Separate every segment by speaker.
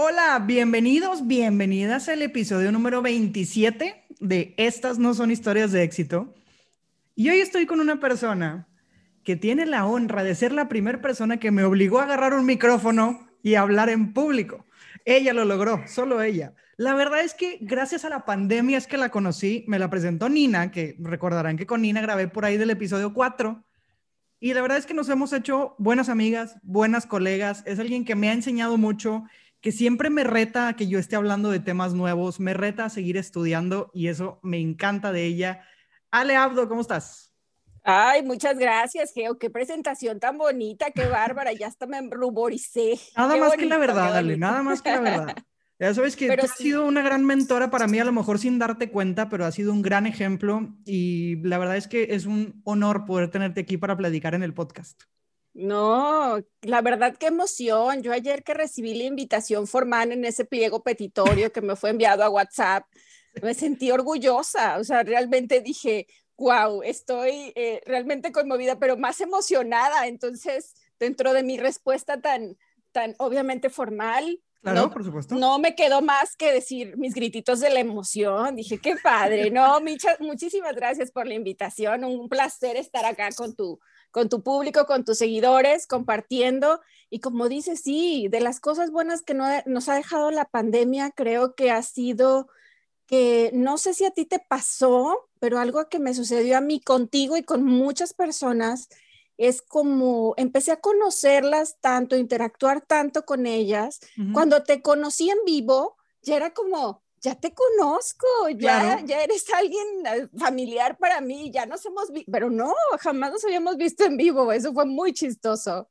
Speaker 1: Hola, bienvenidos, bienvenidas al episodio número 27 de Estas no son historias de éxito. Y hoy estoy con una persona que tiene la honra de ser la primera persona que me obligó a agarrar un micrófono y hablar en público. Ella lo logró, solo ella. La verdad es que gracias a la pandemia es que la conocí, me la presentó Nina, que recordarán que con Nina grabé por ahí del episodio 4. Y la verdad es que nos hemos hecho buenas amigas, buenas colegas. Es alguien que me ha enseñado mucho que siempre me reta a que yo esté hablando de temas nuevos, me reta a seguir estudiando y eso me encanta de ella. Ale Abdo, ¿cómo estás?
Speaker 2: Ay, muchas gracias, Geo. Qué presentación tan bonita, qué bárbara. Ya hasta me ruboricé.
Speaker 1: Nada más que la verdad, Ale, nada más que la verdad. Ya sabes que tú has sido una gran mentora para mí, a lo mejor sin darte cuenta, pero ha sido un gran ejemplo y la verdad es que es un honor poder tenerte aquí para platicar en el podcast.
Speaker 2: No, la verdad qué emoción. Yo ayer que recibí la invitación formal en ese pliego petitorio que me fue enviado a WhatsApp, me sentí orgullosa. O sea, realmente dije, wow, estoy eh, realmente conmovida, pero más emocionada. Entonces, dentro de mi respuesta tan, tan obviamente formal,
Speaker 1: Claro,
Speaker 2: no,
Speaker 1: por supuesto.
Speaker 2: No me quedó más que decir mis grititos de la emoción. Dije, qué padre, no, muchísimas gracias por la invitación. Un placer estar acá con tu, con tu público, con tus seguidores, compartiendo. Y como dices, sí, de las cosas buenas que nos ha dejado la pandemia, creo que ha sido que no sé si a ti te pasó, pero algo que me sucedió a mí contigo y con muchas personas es como empecé a conocerlas tanto, interactuar tanto con ellas. Cuando te conocí en vivo, ya era como, ya te conozco, ya, ya eres alguien eh, familiar para mí, ya nos hemos visto, pero no, jamás nos habíamos visto en vivo, eso fue muy chistoso.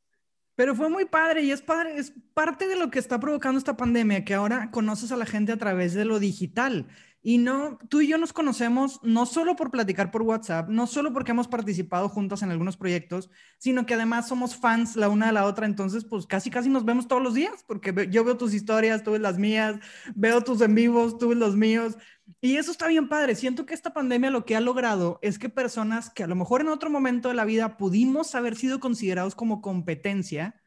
Speaker 1: Pero fue muy padre y es padre, es parte de lo que está provocando esta pandemia, que ahora conoces a la gente a través de lo digital. Y no, tú y yo nos conocemos no solo por platicar por WhatsApp, no solo porque hemos participado juntas en algunos proyectos, sino que además somos fans la una de la otra, entonces pues casi casi nos vemos todos los días, porque yo veo tus historias, tú ves las mías, veo tus en vivos, tú ves los míos, y eso está bien padre. Siento que esta pandemia lo que ha logrado es que personas que a lo mejor en otro momento de la vida pudimos haber sido considerados como competencia,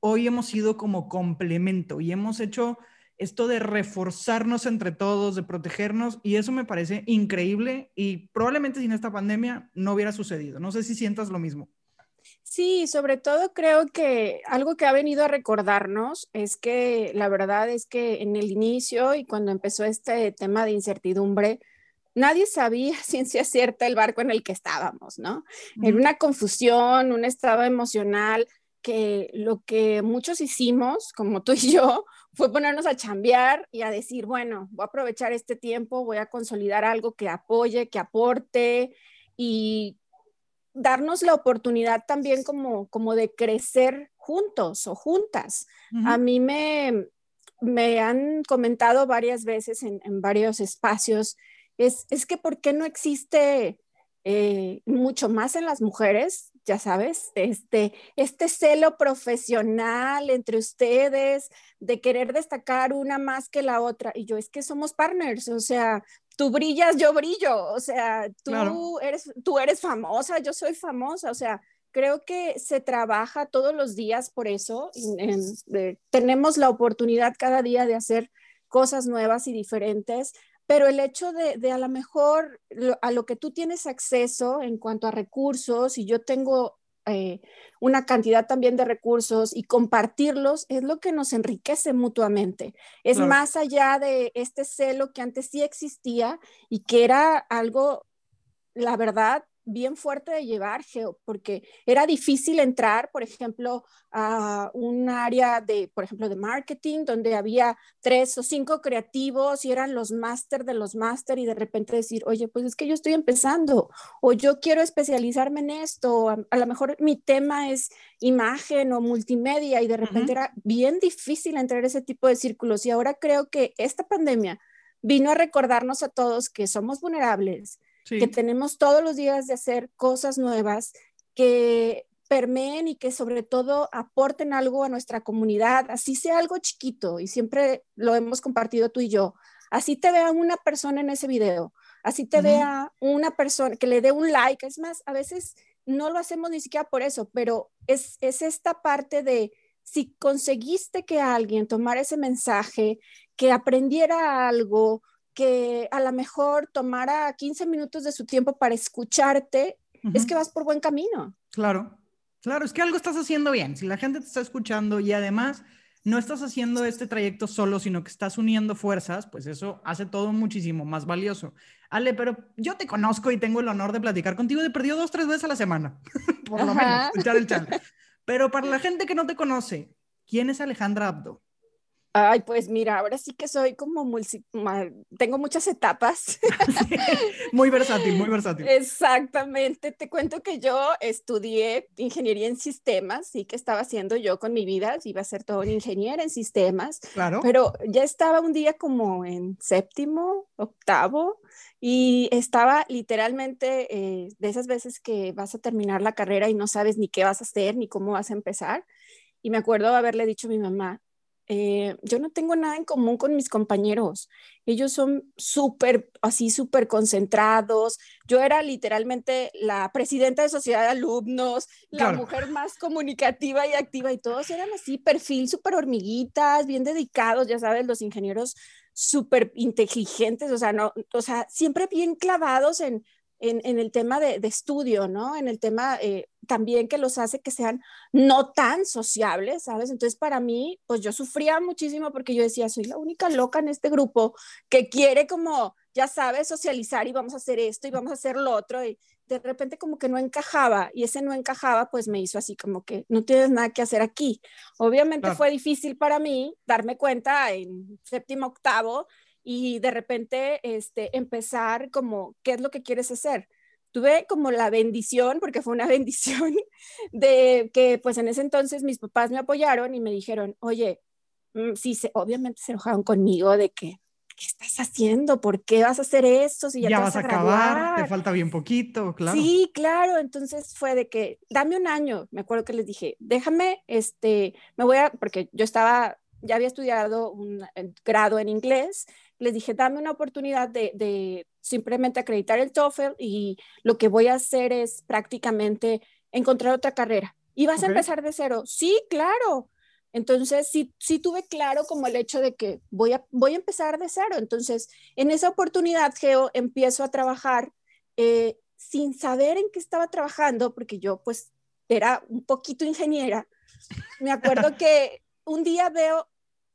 Speaker 1: hoy hemos sido como complemento y hemos hecho esto de reforzarnos entre todos, de protegernos, y eso me parece increíble y probablemente sin esta pandemia no hubiera sucedido. No sé si sientas lo mismo.
Speaker 2: Sí, sobre todo creo que algo que ha venido a recordarnos es que la verdad es que en el inicio y cuando empezó este tema de incertidumbre, nadie sabía ciencia cierta el barco en el que estábamos, ¿no? En una confusión, un estado emocional que lo que muchos hicimos, como tú y yo, fue ponernos a chambear y a decir, bueno, voy a aprovechar este tiempo, voy a consolidar algo que apoye, que aporte y darnos la oportunidad también como, como de crecer juntos o juntas. A mí me, me han comentado varias veces en, en varios espacios, es, es, que ¿por qué no existe eh, mucho más en las mujeres ya sabes, este, este celo profesional entre ustedes, de querer destacar una más que la otra. Y yo, es que somos partners, o sea, tú brillas, yo brillo, o sea, tú, eres, tú eres famosa, yo soy famosa, o sea, creo que se trabaja todos los días por eso. tenemos la oportunidad cada día de hacer cosas nuevas y diferentes, pero el hecho de, a lo mejor a lo que tú tienes acceso en cuanto a recursos y yo tengo eh, una cantidad también de recursos y compartirlos es lo que nos enriquece mutuamente. Es más allá de este celo que antes sí existía y que era algo, la verdad, bien fuerte de llevar, Geo, porque era difícil entrar, por ejemplo, a un área de, por ejemplo, de marketing, donde había tres o cinco creativos y eran los máster de los máster y de repente decir, oye, pues es que yo estoy empezando o yo quiero especializarme en esto, a, a lo mejor mi tema es imagen o multimedia y de repente era bien difícil entrar en ese tipo de círculos y ahora creo que esta pandemia vino a recordarnos a todos que somos vulnerables, que tenemos todos los días de hacer cosas nuevas que permeen y que sobre todo aporten algo a nuestra comunidad, así sea algo chiquito, y siempre lo hemos compartido tú y yo, así te vea una persona en ese video, así te vea una persona que le dé un like, es más, a veces no lo hacemos ni siquiera por eso, pero es, es esta parte de si conseguiste que alguien tomara ese mensaje, que aprendiera algo, que a lo mejor tomara 15 minutos de su tiempo para escucharte, es que vas por buen camino.
Speaker 1: Claro, claro, es que algo estás haciendo bien. Si la gente te está escuchando y además no estás haciendo este trayecto solo, sino que estás uniendo fuerzas, pues eso hace todo muchísimo más valioso. Ale, pero yo te conozco y tengo el honor de platicar contigo de perdido dos, tres veces a la semana, por lo menos, echar el chat. Pero para la gente que no te conoce, ¿quién es Alejandra Abdo?
Speaker 2: Ay, pues mira, ahora sí que soy como tengo muchas etapas.
Speaker 1: muy versátil, muy versátil.
Speaker 2: Exactamente. Te cuento que yo estudié ingeniería en sistemas y que estaba haciendo yo con mi vida, iba a ser todo un ingeniero en sistemas.
Speaker 1: Claro.
Speaker 2: Pero ya estaba un día como en séptimo, octavo y estaba literalmente eh, de esas veces que vas a terminar la carrera y no sabes ni qué vas a hacer ni cómo vas a empezar. Y me acuerdo haberle dicho a mi mamá, eh, yo no tengo nada en común con mis compañeros. Ellos son súper, así, súper concentrados. Yo era literalmente la presidenta de sociedad de alumnos, la mujer más comunicativa y activa y todos eran así, perfil súper hormiguitas, bien dedicados, ya sabes, los ingenieros súper inteligentes, o sea, no, o sea, siempre bien clavados en en, el tema de, estudio, ¿no? En el tema eh, también que los hace que sean no tan sociables, ¿sabes? Entonces, para mí, pues yo sufría muchísimo porque yo decía, soy la única loca en este grupo que quiere como, ya sabes, socializar y vamos a hacer esto y vamos a hacer lo otro. Y de repente como que no encajaba y ese no encajaba, pues me hizo así como que no tienes nada que hacer aquí. Obviamente fue difícil para mí darme cuenta en séptimo, octavo y de repente este, empezar como, ¿qué es lo que quieres hacer? Tuve como la bendición, porque fue una bendición, de que pues en ese entonces mis papás me apoyaron y me dijeron, oye, mm, sí, se, obviamente se enojaron conmigo de que, ¿qué estás haciendo? ¿Por qué vas a hacer esto si ya, vas, a acabar?
Speaker 1: Te falta bien poquito, claro.
Speaker 2: Sí, claro. Entonces fue de que, dame un año. Me acuerdo que les dije, déjame, este, me voy a, porque yo estaba, ya había estudiado un grado en inglés les dije, dame una oportunidad de, simplemente acreditar el TOEFL y lo que voy a hacer es prácticamente encontrar otra carrera. ¿Y vas a empezar de cero? Sí, claro. Entonces, sí, sí tuve claro como el hecho de que voy a, voy a empezar de cero. Entonces, en esa oportunidad, Geo, empiezo a trabajar eh, sin saber en qué estaba trabajando, porque yo pues era un poquito ingeniera. Me acuerdo que un día veo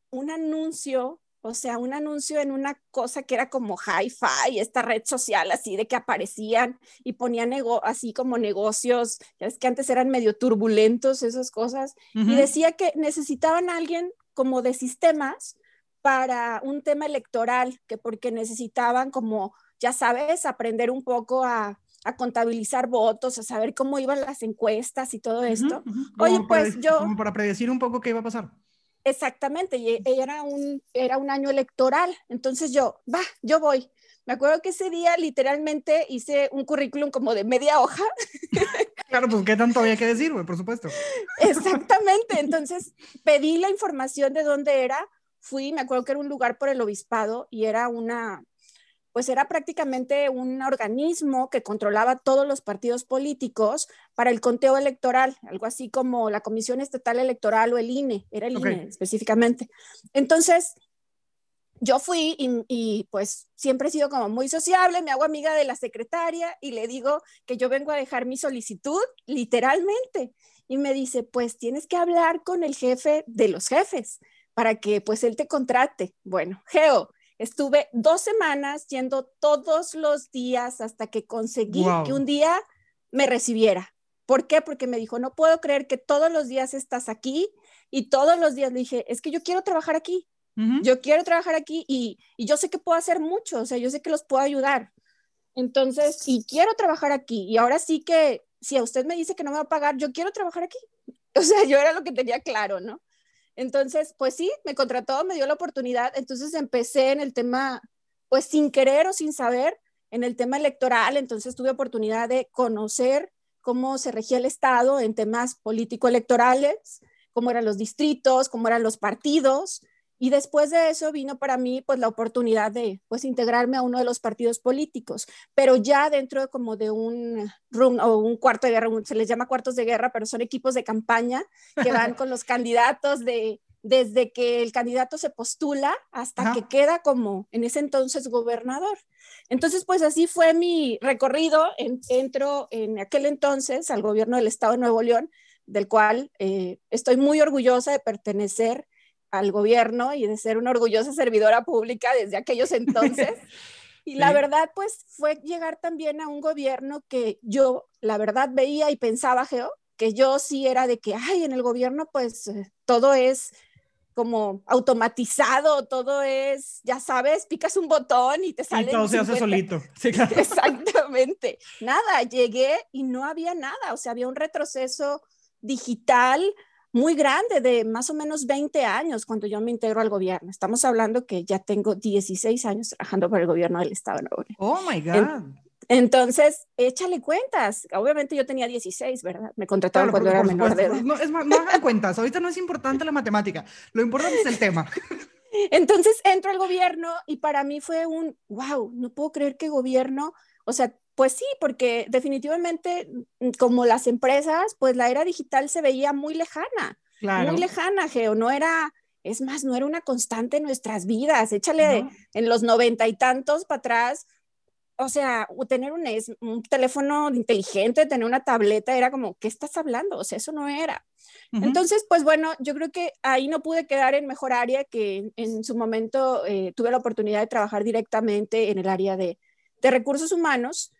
Speaker 2: un anuncio o sea, un anuncio en una cosa que era como hi-fi, esta red social así de que aparecían y ponían así como negocios, ya es que antes eran medio turbulentos esas cosas, y decía que necesitaban a alguien como de sistemas para un tema electoral, que porque necesitaban como, ya sabes, aprender un poco a, contabilizar votos, a saber cómo iban las encuestas y todo esto. Oye, pues yo...
Speaker 1: Como para predecir un poco qué iba a pasar.
Speaker 2: Exactamente, y era un, era un año electoral, entonces yo, va, yo voy. Me acuerdo que ese día literalmente hice un currículum como de media hoja.
Speaker 1: Claro, pues qué tanto había que decir, güey, por supuesto.
Speaker 2: Exactamente, entonces pedí la información de dónde era, fui, me acuerdo que era un lugar por el obispado y era una, pues era prácticamente un organismo que controlaba todos los partidos políticos para el conteo electoral, algo así como la Comisión Estatal Electoral o el INE, era el INE específicamente. Entonces, yo fui y, pues siempre he sido como muy sociable, me hago amiga de la secretaria y le digo que yo vengo a dejar mi solicitud, literalmente. Y me dice, pues tienes que hablar con el jefe de los jefes para que pues él te contrate. Bueno, Geo, Estuve dos semanas yendo todos los días hasta que conseguí que un día me recibiera. ¿Por qué? Porque me dijo, no puedo creer que todos los días estás aquí y todos los días le dije, es que yo quiero trabajar aquí, yo quiero trabajar aquí y, y, yo sé que puedo hacer mucho, o sea, yo sé que los puedo ayudar. Entonces, y quiero trabajar aquí y ahora sí que si a usted me dice que no me va a pagar, yo quiero trabajar aquí. O sea, yo era lo que tenía claro, ¿no? Entonces, pues sí, me contrató, me dio la oportunidad. Entonces empecé en el tema, pues sin querer o sin saber, en el tema electoral. Entonces tuve oportunidad de conocer cómo se regía el Estado en temas político-electorales, cómo eran los distritos, cómo eran los partidos. Y después de eso vino para mí pues la oportunidad de pues integrarme a uno de los partidos políticos, pero ya dentro de como de un room o un cuarto de guerra, se les llama cuartos de guerra, pero son equipos de campaña que van con los candidatos de desde que el candidato se postula hasta que queda como en ese entonces gobernador. Entonces, pues así fue mi recorrido. entro en aquel entonces al gobierno del estado de Nuevo León, del cual eh, estoy muy orgullosa de pertenecer al gobierno y de ser una orgullosa servidora pública desde aquellos entonces. Y la verdad, pues fue llegar también a un gobierno que yo, la verdad, veía y pensaba, Geo, que yo sí era de que, ay, en el gobierno, pues eh, todo es como automatizado, todo es, ya sabes, picas un botón y te sale.
Speaker 1: Y todo se hace solito.
Speaker 2: Exactamente. Nada, llegué y no había nada, o sea, había un retroceso digital muy grande de más o menos 20 años cuando yo me integro al gobierno. Estamos hablando que ya tengo 16 años trabajando para el gobierno del estado de Nuevo León.
Speaker 1: Oh my God.
Speaker 2: Entonces, échale cuentas. Obviamente yo tenía 16, ¿verdad? Me contrataron cuando era menor de edad.
Speaker 1: No, es no hagan cuentas. Ahorita no es importante la matemática. Lo importante es el tema.
Speaker 2: Entonces entro al gobierno y para mí fue un, wow, no puedo creer que gobierno, o sea, pues sí, porque definitivamente mm, como las empresas, pues la era digital se veía muy lejana, muy lejana, Geo, no era, es más, no era una constante en nuestras vidas. Échale en los noventa y tantos para atrás, o sea, tener un, un, teléfono inteligente, tener una tableta, era como, ¿qué estás hablando? O sea, eso no era. Entonces, pues bueno, yo creo que ahí no pude quedar en mejor área que en, su momento eh, tuve la oportunidad de trabajar directamente en el área de, de recursos humanos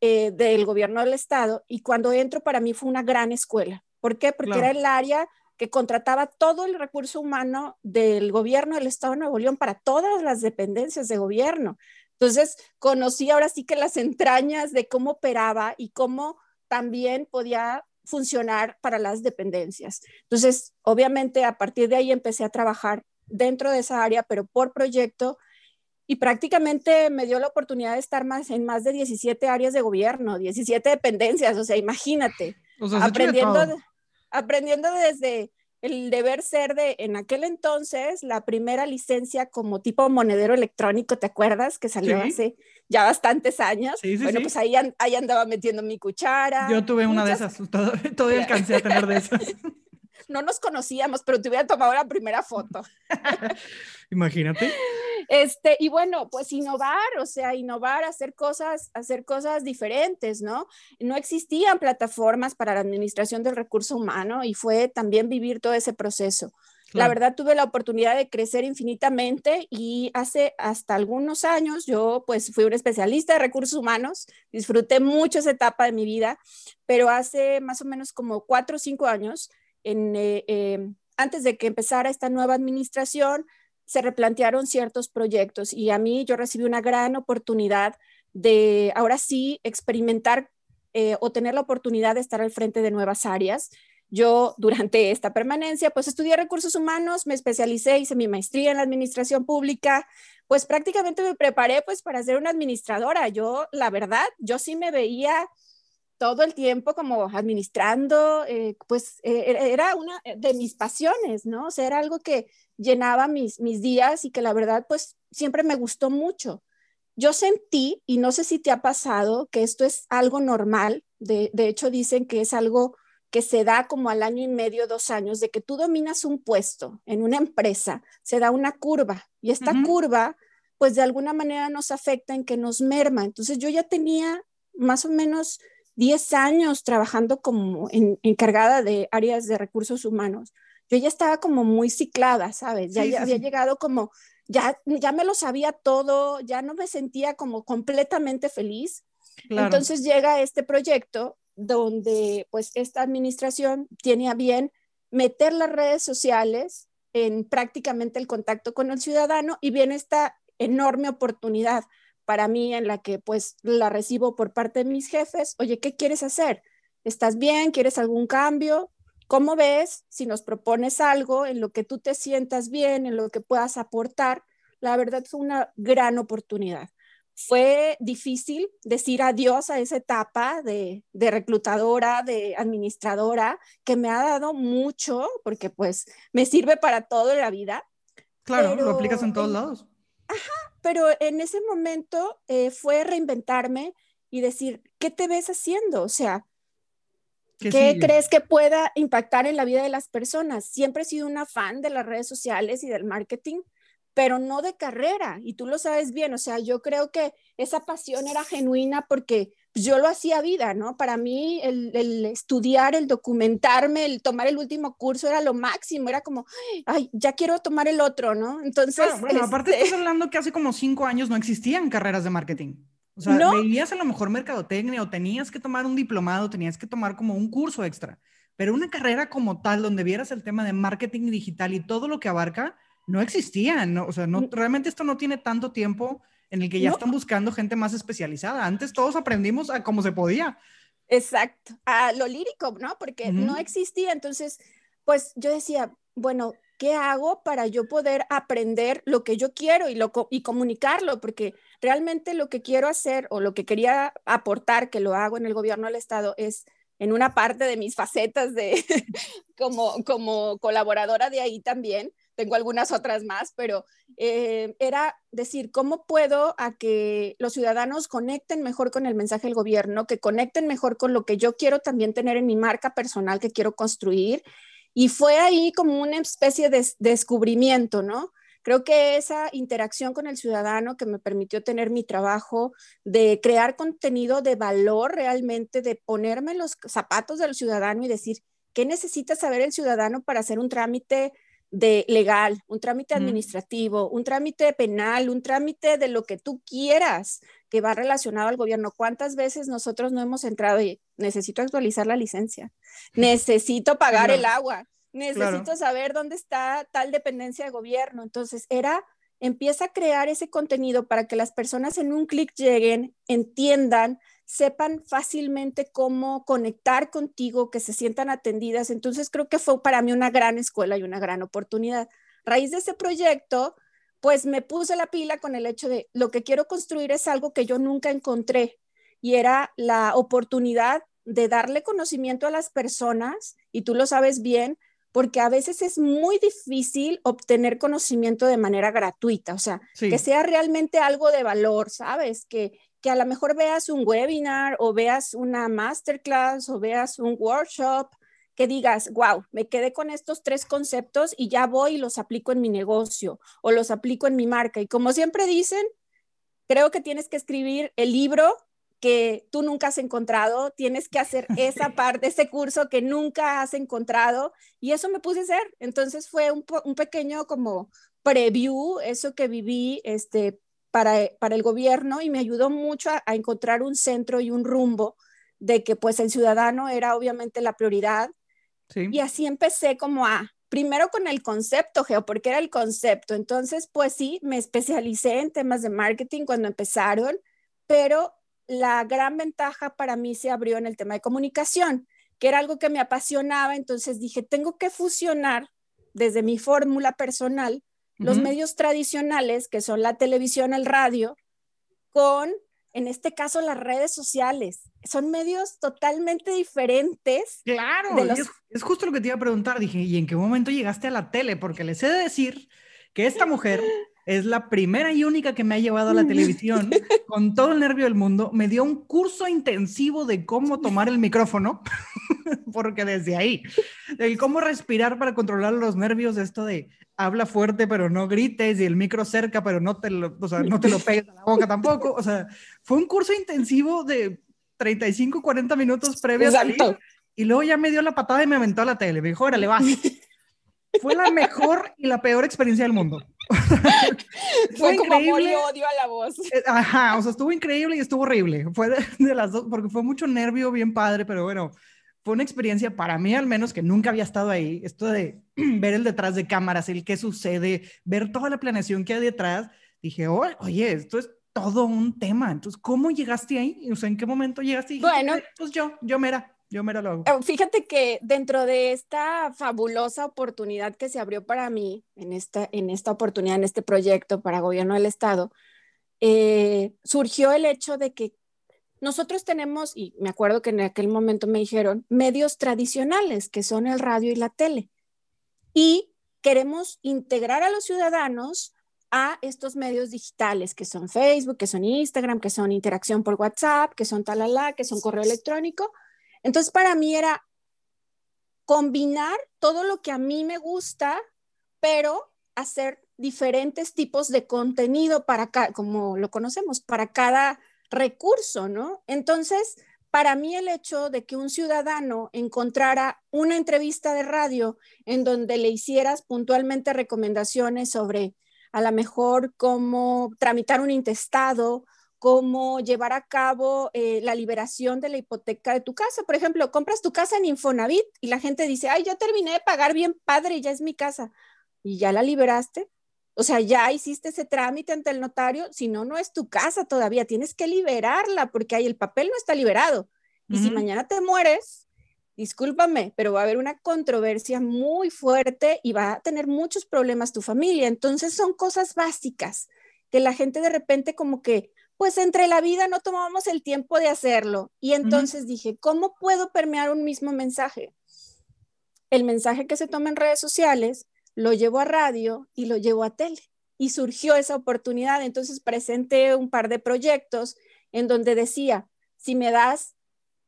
Speaker 2: eh, del gobierno del estado y cuando entro para mí fue una gran escuela. ¿Por qué? Porque era el área que contrataba todo el recurso humano del gobierno del estado de Nuevo León para todas las dependencias de gobierno. Entonces, conocí ahora sí que las entrañas de cómo operaba y cómo también podía funcionar para las dependencias. Entonces, obviamente, a partir de ahí empecé a trabajar dentro de esa área, pero por proyecto, y prácticamente me dio la oportunidad de estar más en más de 17 áreas de gobierno, 17 dependencias, o sea, imagínate, aprendiendo, aprendiendo desde el deber ser de, en aquel entonces, la primera licencia como tipo monedero electrónico, ¿te acuerdas? Que salió hace ya bastantes años. bueno, pues ahí, ahí, andaba metiendo mi cuchara.
Speaker 1: Yo tuve una de esas, todavía, alcancé a tener de esas.
Speaker 2: no nos conocíamos, pero te hubiera tomado la primera foto.
Speaker 1: Imagínate.
Speaker 2: Este, y bueno, pues innovar, o sea, innovar, hacer cosas, hacer cosas diferentes, ¿no? No existían plataformas para la administración del recurso humano y fue también vivir todo ese proceso. La verdad tuve la oportunidad de crecer infinitamente y hace hasta algunos años yo pues fui un especialista de recursos humanos, disfruté mucho esa etapa de mi vida, pero hace más o menos como cuatro o cinco años, eh, eh, antes de que empezara esta nueva administración, se replantearon ciertos proyectos y a mí yo recibí una gran oportunidad de ahora sí experimentar eh, o tener la oportunidad de estar al frente de nuevas áreas. Yo durante esta permanencia pues estudié recursos humanos, me especialicé, hice mi maestría en la administración pública, pues prácticamente me preparé pues para ser una administradora. Yo la verdad, yo sí me veía todo el tiempo como administrando, eh, pues eh, era una de mis pasiones, ¿no? O sea, era algo que llenaba mis, mis días y que la verdad, pues siempre me gustó mucho. Yo sentí, y no sé si te ha pasado, que esto es algo normal, de, de hecho dicen que es algo que se da como al año y medio, dos años, de que tú dominas un puesto en una empresa, se da una curva y esta curva, pues de alguna manera nos afecta en que nos merma. Entonces yo ya tenía más o menos 10 años trabajando como encargada de áreas de recursos humanos. Yo ya estaba como muy ciclada, ¿sabes? Ya, había llegado como, ya, ya me lo sabía todo, ya no me sentía como completamente feliz. Entonces llega este proyecto donde pues esta administración tiene a bien meter las redes sociales en prácticamente el contacto con el ciudadano y viene esta enorme oportunidad para mí en la que pues la recibo por parte de mis jefes, oye, ¿qué quieres hacer? ¿Estás bien? ¿Quieres algún cambio? ¿Cómo ves si nos propones algo en lo que tú te sientas bien, en lo que puedas aportar? La verdad fue una gran oportunidad. Fue difícil decir adiós a esa etapa de, de reclutadora, de administradora, que me ha dado mucho, porque pues me sirve para todo en la vida,
Speaker 1: Claro, lo aplicas en todos lados.
Speaker 2: Ajá, pero en ese momento eh, fue reinventarme y decir, ¿qué te ves haciendo? O sea, ¿Qué, crees que pueda impactar en la vida de las personas? Siempre he sido una fan de las redes sociales y del marketing, pero no de carrera, y tú lo sabes bien, o sea, yo creo que esa pasión era genuina porque yo lo hacía vida, ¿no? Para mí el, estudiar, el documentarme, el tomar el último curso era lo máximo, era como, ay, ya quiero tomar el otro, ¿no? Entonces...
Speaker 1: bueno, aparte este estás hablando que hace como cinco años no existían carreras de marketing. O sea, ¿No? veías a lo mejor mercadotecnia o tenías que tomar un diplomado, tenías que tomar como un curso extra, pero una carrera como tal donde vieras el tema de marketing digital y todo lo que abarca, no existía, ¿no? O sea, no, realmente esto no tiene tanto tiempo en el que ya están buscando gente más especializada. Antes todos aprendimos a cómo se podía.
Speaker 2: Exacto, a lo lírico, ¿no? Porque no existía. Entonces, pues yo decía, bueno, ¿qué hago para yo poder aprender lo que yo quiero y, lo, y comunicarlo? Porque realmente lo que quiero hacer o lo que quería aportar, que lo hago en el gobierno del Estado, es en una parte de mis facetas de como, como colaboradora de ahí también, tengo algunas otras más, pero eh, era decir, ¿cómo puedo a que los ciudadanos conecten mejor con el mensaje del gobierno, que conecten mejor con lo que yo quiero también tener en mi marca personal que quiero construir? Y fue ahí como una especie de descubrimiento, ¿no? Creo que esa interacción con el ciudadano que me permitió tener mi trabajo, de crear contenido de valor realmente, de ponerme los zapatos del ciudadano y decir, ¿qué necesita saber el ciudadano para hacer un trámite de legal, un trámite administrativo, un trámite penal, un trámite de lo que tú quieras que va relacionado al gobierno. ¿Cuántas veces nosotros no hemos entrado y necesito actualizar la licencia? Necesito pagar el agua necesito saber dónde está tal dependencia de gobierno. Entonces, era, empieza a crear ese contenido para que las personas en un clic lleguen, entiendan, sepan fácilmente cómo conectar contigo, que se sientan atendidas. Entonces, creo que fue para mí una gran escuela y una gran oportunidad. raíz de ese proyecto, pues me puse la pila con el hecho de lo que quiero construir es algo que yo nunca encontré y era la oportunidad de darle conocimiento a las personas, y tú lo sabes bien, porque a veces es muy difícil obtener conocimiento de manera gratuita, o sea, que sea realmente algo de valor, ¿sabes? Que, que a lo mejor veas un webinar o veas una masterclass o veas un workshop, que digas, wow, me quedé con estos tres conceptos y ya voy y los aplico en mi negocio o los aplico en mi marca. Y como siempre dicen, creo que tienes que escribir el libro que tú nunca has encontrado, tienes que hacer esa parte, ese curso que nunca has encontrado y eso me puse a hacer. Entonces fue un, pequeño como preview, eso que viví este, para, para el gobierno y me ayudó mucho a, encontrar un centro y un rumbo de que pues el ciudadano era obviamente la prioridad. Y así empecé como a, primero con el concepto, Geo, porque era el concepto. Entonces, pues sí, me especialicé en temas de marketing cuando empezaron, pero la gran ventaja para mí se abrió en el tema de comunicación, que era algo que me apasionaba, entonces dije, tengo que fusionar desde mi fórmula personal los medios tradicionales, que son la televisión, el radio, con, en este caso, las redes sociales. Son medios totalmente diferentes.
Speaker 1: Claro, es, es, justo lo que te iba a preguntar. Dije, ¿y en qué momento llegaste a la tele? Porque les he de decir que esta mujer es la primera y única que me ha llevado a la televisión con todo el nervio del mundo. Me dio un curso intensivo de cómo tomar el micrófono, porque desde ahí, el cómo respirar para controlar los nervios, esto de habla fuerte pero no grites y el micro cerca pero no te lo, o sea, no te lo pegues a la boca tampoco. O sea, fue un curso intensivo de 35, 40 minutos previos. Y luego ya me dio la patada y me aventó a la tele. Me dijo, órale, va. Fue la mejor y la peor experiencia del mundo.
Speaker 2: fue como amor y odio a la voz.
Speaker 1: Eh, ajá, o sea, estuvo increíble y estuvo horrible. Fue de, las dos, porque fue mucho nervio, bien padre, pero bueno, fue una experiencia para mí al menos que nunca había estado ahí. Esto de ver el detrás de cámaras, el qué sucede, ver toda la planeación que hay detrás. Dije, oye, esto es todo un tema. Entonces, ¿cómo llegaste ahí? O sea, ¿en qué momento llegaste?
Speaker 2: bueno,
Speaker 1: pues yo, yo mera. Yo me lo
Speaker 2: hago. Fíjate que dentro de esta fabulosa oportunidad que se abrió para mí, en esta, en esta oportunidad, en este proyecto para gobierno del Estado, eh, surgió el hecho de que nosotros tenemos, y me acuerdo que en aquel momento me dijeron, medios tradicionales, que son el radio y la tele. Y queremos integrar a los ciudadanos a estos medios digitales que son Facebook, que son Instagram, que son interacción por WhatsApp, que son talala, que son correo electrónico. Entonces, para mí era combinar todo lo que a mí me gusta, pero hacer diferentes tipos de contenido para como lo conocemos, para cada recurso, ¿no? Entonces, para mí el hecho de que un ciudadano encontrara una entrevista de radio en donde le hicieras puntualmente recomendaciones sobre a lo mejor cómo tramitar un intestado, cómo llevar a cabo eh, la liberación de la hipoteca de tu casa. Por ejemplo, compras tu casa en Infonavit y la gente dice, ay, ya terminé de pagar bien padre, ya es mi casa. Y ya la liberaste. O sea, ya hiciste ese trámite ante el notario, si no, no es tu casa todavía, tienes que liberarla porque ahí el papel no está liberado. Y si mañana te mueres, discúlpame, pero va a haber una controversia muy fuerte y va a tener muchos problemas tu familia. Entonces son cosas básicas que la gente de repente como que, pues entre la vida no tomamos el tiempo de hacerlo. Y entonces dije, ¿cómo puedo permear un mismo mensaje? El mensaje que se toma en redes sociales lo llevo a radio y lo llevo a tele. Y surgió esa oportunidad. Entonces presenté un par de proyectos en donde decía, si me das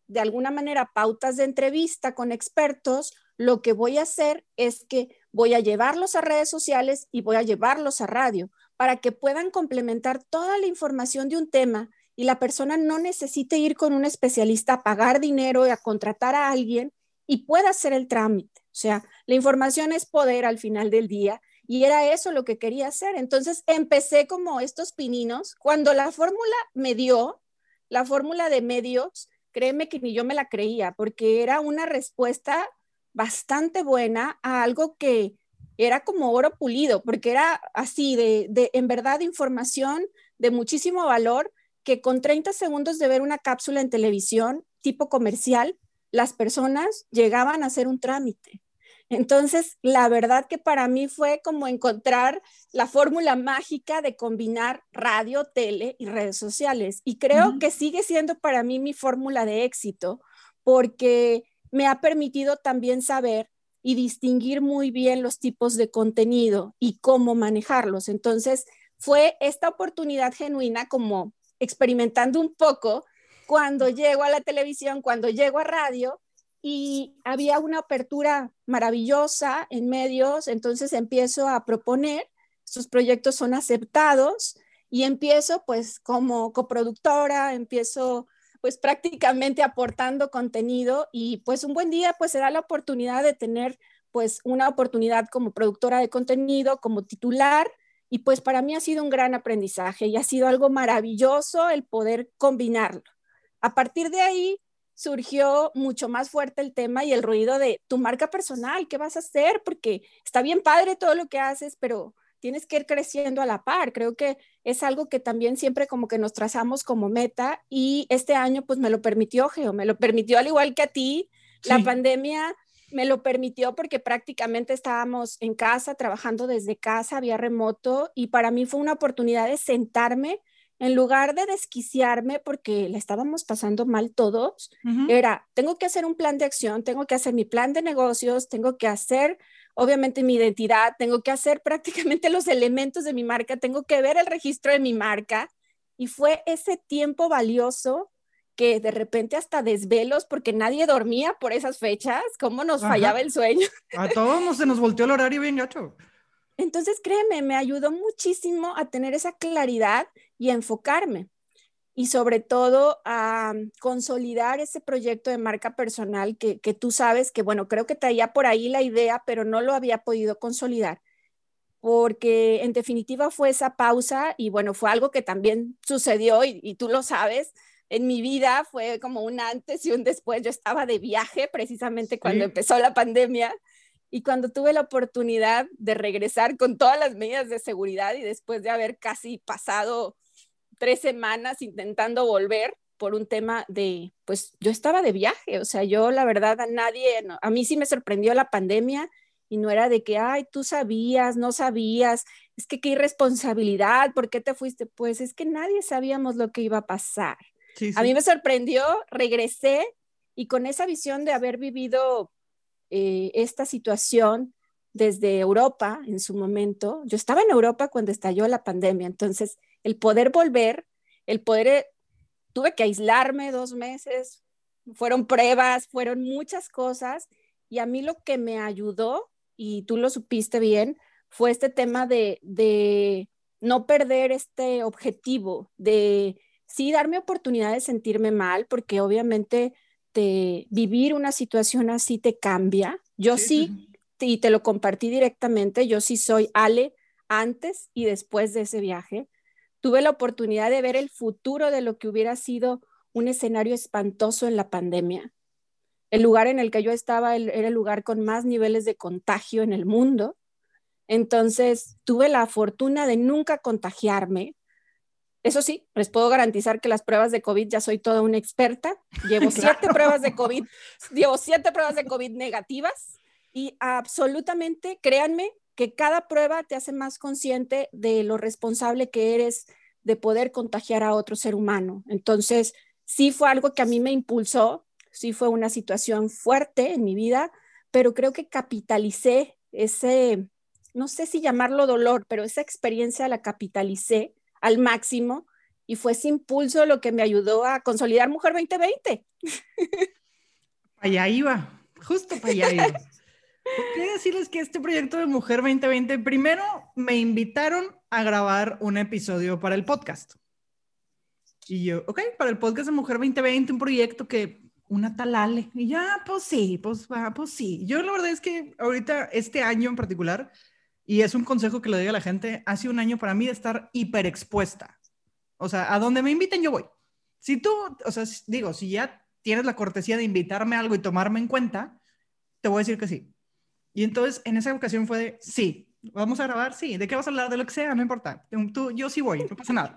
Speaker 2: de alguna manera pautas de entrevista con expertos, lo que voy a hacer es que voy a llevarlos a redes sociales y voy a llevarlos a radio para que puedan complementar toda la información de un tema y la persona no necesite ir con un especialista a pagar dinero y a contratar a alguien y pueda hacer el trámite. O sea, la información es poder al final del día y era eso lo que quería hacer. Entonces empecé como estos pininos. Cuando la fórmula me dio, la fórmula de medios, créeme que ni yo me la creía, porque era una respuesta bastante buena a algo que era como oro pulido, porque era así de, de, en verdad, información de muchísimo valor, que con 30 segundos de ver una cápsula en televisión tipo comercial, las personas llegaban a hacer un trámite. Entonces, la verdad que para mí fue como encontrar la fórmula mágica de combinar radio, tele y redes sociales. Y creo que sigue siendo para mí mi fórmula de éxito porque me ha permitido también saber y distinguir muy bien los tipos de contenido y cómo manejarlos. Entonces, fue esta oportunidad genuina como experimentando un poco cuando llego a la televisión, cuando llego a radio y había una apertura maravillosa en medios, entonces empiezo a proponer, sus proyectos son aceptados y empiezo pues como coproductora, empiezo pues prácticamente aportando contenido y pues un buen día pues se da la oportunidad de tener pues una oportunidad como productora de contenido, como titular y pues para mí ha sido un gran aprendizaje y ha sido algo maravilloso el poder combinarlo. A partir de ahí, surgió mucho más fuerte el tema y el ruido de tu marca personal, ¿qué vas a hacer? Porque está bien padre todo lo que haces, pero tienes que ir creciendo a la par. Creo que es algo que también siempre como que nos trazamos como meta y este año pues me lo permitió, Geo, me lo permitió al igual que a ti. La pandemia me lo permitió porque prácticamente estábamos en casa, trabajando desde casa, había remoto y para mí fue una oportunidad de sentarme en lugar de desquiciarme porque le estábamos pasando mal todos, era, tengo que hacer un plan de acción, tengo que hacer mi plan de negocios, tengo que hacer, obviamente, mi identidad, tengo que hacer prácticamente los elementos de mi marca, tengo que ver el registro de mi marca. Y fue ese tiempo valioso que de repente hasta desvelos, porque nadie dormía por esas fechas, cómo nos fallaba el sueño.
Speaker 1: A todos se nos volteó el horario bien gacho.
Speaker 2: Entonces, créeme, me ayudó muchísimo a tener esa claridad y enfocarme y sobre todo a consolidar ese proyecto de marca personal que, tú sabes que, bueno, creo que traía por ahí la idea, pero no lo había podido consolidar, porque en definitiva fue esa pausa y bueno, fue algo que también sucedió y, tú lo sabes. En mi vida fue como un antes y un después. Yo estaba de viaje precisamente cuando empezó la pandemia y cuando tuve la oportunidad de regresar con todas las medidas de seguridad y después de haber casi pasado tres semanas intentando volver por un tema de, pues yo estaba de viaje, o sea, yo la verdad a nadie, a mí sí me sorprendió la pandemia y no era de que, ay, tú sabías, no sabías, es que qué irresponsabilidad, ¿por qué te fuiste? Pues es que nadie sabíamos lo que iba a pasar. A mí me sorprendió, regresé y con esa visión de haber vivido eh, esta situación desde Europa en su momento. Yo estaba en Europa cuando estalló la pandemia, entonces el poder volver, el poder, eh, tuve que aislarme dos meses, fueron pruebas, fueron muchas cosas y a mí lo que me ayudó, y tú lo supiste bien, fue este tema de, de no perder este objetivo, de sí darme oportunidad de sentirme mal, porque obviamente te, vivir una situación así te cambia. Yo sí, y te lo compartí directamente, yo sí soy Ale antes y después de ese viaje. Tuve la oportunidad de ver el futuro de lo que hubiera sido un escenario espantoso en la pandemia. El lugar en el que yo estaba era el lugar con más niveles de contagio en el mundo. Entonces, tuve la fortuna de nunca contagiarme. Eso sí, les puedo garantizar que las pruebas de COVID ya soy toda una experta. Llevo siete pruebas de COVID, llevo siete pruebas de COVID negativas y absolutamente, créanme, que cada prueba te hace más consciente de lo responsable que eres de poder contagiar a otro ser humano. Entonces, sí fue algo que a mí me impulsó, sí fue una situación fuerte en mi vida, pero creo que capitalicé ese, no sé si llamarlo dolor, pero esa experiencia la capitalicé al máximo y fue ese impulso lo que me ayudó a consolidar Mujer 2020.
Speaker 1: Allá iba, justo para allá iba. Quiero decirles que este proyecto de Mujer 2020, primero me invitaron a grabar un episodio para el podcast. Y yo, ok, para el podcast de Mujer 2020, un proyecto que una talale. Y ya, pues sí, pues va, pues sí. Yo la verdad es que ahorita, este año en particular, y es un consejo que le doy a la gente, hace un año para mí de estar hiperexpuesta. O sea, a donde me inviten yo voy. Si tú, o sea, digo, si ya tienes la cortesía de invitarme a algo y tomarme en cuenta, te voy a decir que sí. Y entonces en esa ocasión fue de, sí, vamos a grabar, sí, ¿de qué vas a hablar? De lo que sea, no importa. Tú, yo sí voy, no pasa nada.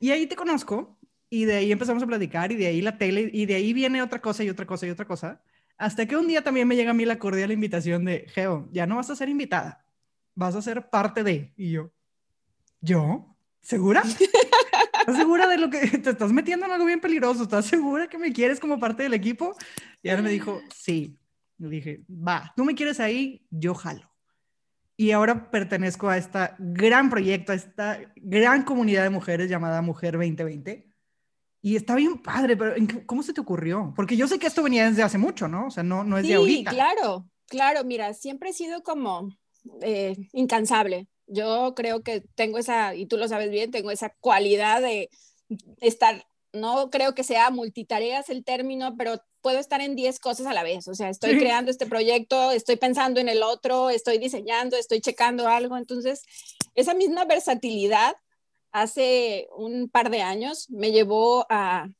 Speaker 1: Y ahí te conozco y de ahí empezamos a platicar y de ahí la tele y de ahí viene otra cosa y otra cosa y otra cosa. Hasta que un día también me llega a mí la cordial invitación de, Geo, ya no vas a ser invitada, vas a ser parte de. Y yo, ¿yo? ¿Segura? ¿Estás segura de lo que te estás metiendo en algo bien peligroso? ¿Estás segura que me quieres como parte del equipo? Y ahora me dijo, sí. Y dije, va, tú me quieres ahí, yo jalo. Y ahora pertenezco a este gran proyecto, a esta gran comunidad de mujeres llamada Mujer 2020. Y está bien padre, pero ¿cómo se te ocurrió? Porque yo sé que esto venía desde hace mucho, ¿no? O sea, no, no es de ahorita.
Speaker 2: Sí, claro, claro, mira, siempre he sido como eh, incansable. Yo creo que tengo esa, y tú lo sabes bien, tengo esa cualidad de estar, no creo que sea multitareas el término, pero puedo estar en 10 cosas a la vez. O sea, estoy creando este proyecto, estoy pensando en el otro, estoy diseñando, estoy checando algo. Entonces, esa misma versatilidad hace un par de años me llevó a,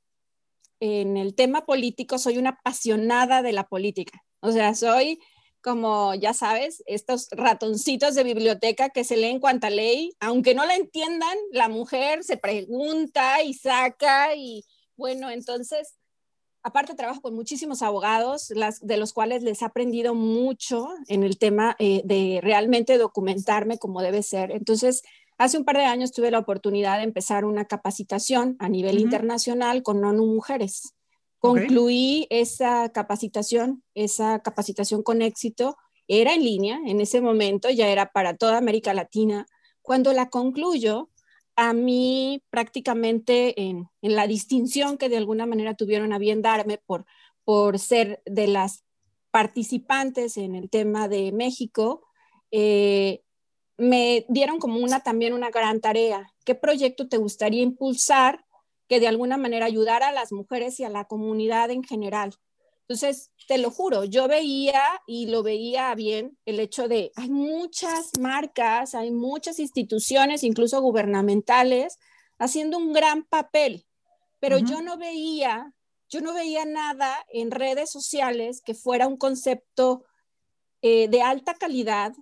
Speaker 2: en el tema político, soy una apasionada de la política. O sea, soy como ya sabes, estos ratoncitos de biblioteca que se leen cuanta ley, aunque no la entiendan, la mujer se pregunta y saca y bueno, entonces, aparte trabajo con muchísimos abogados, las, de los cuales les he aprendido mucho en el tema eh, de realmente documentarme como debe ser. Entonces, hace un par de años tuve la oportunidad de empezar una capacitación a nivel internacional con ONU Mujeres. Concluí esa capacitación, esa capacitación con éxito, era en línea en ese momento, ya era para toda América Latina. Cuando la concluyo, a mí prácticamente en, la distinción que de alguna manera tuvieron a bien darme por, por ser de las participantes en el tema de México, eh, me dieron como una también una gran tarea. ¿Qué proyecto te gustaría impulsar que de alguna manera ayudara a las mujeres y a la comunidad en general. Entonces, te lo juro, yo veía y lo veía bien el hecho de, hay muchas marcas, hay muchas instituciones, incluso gubernamentales, haciendo un gran papel, pero yo no veía, yo no veía nada en redes sociales que fuera un concepto eh, de alta calidad,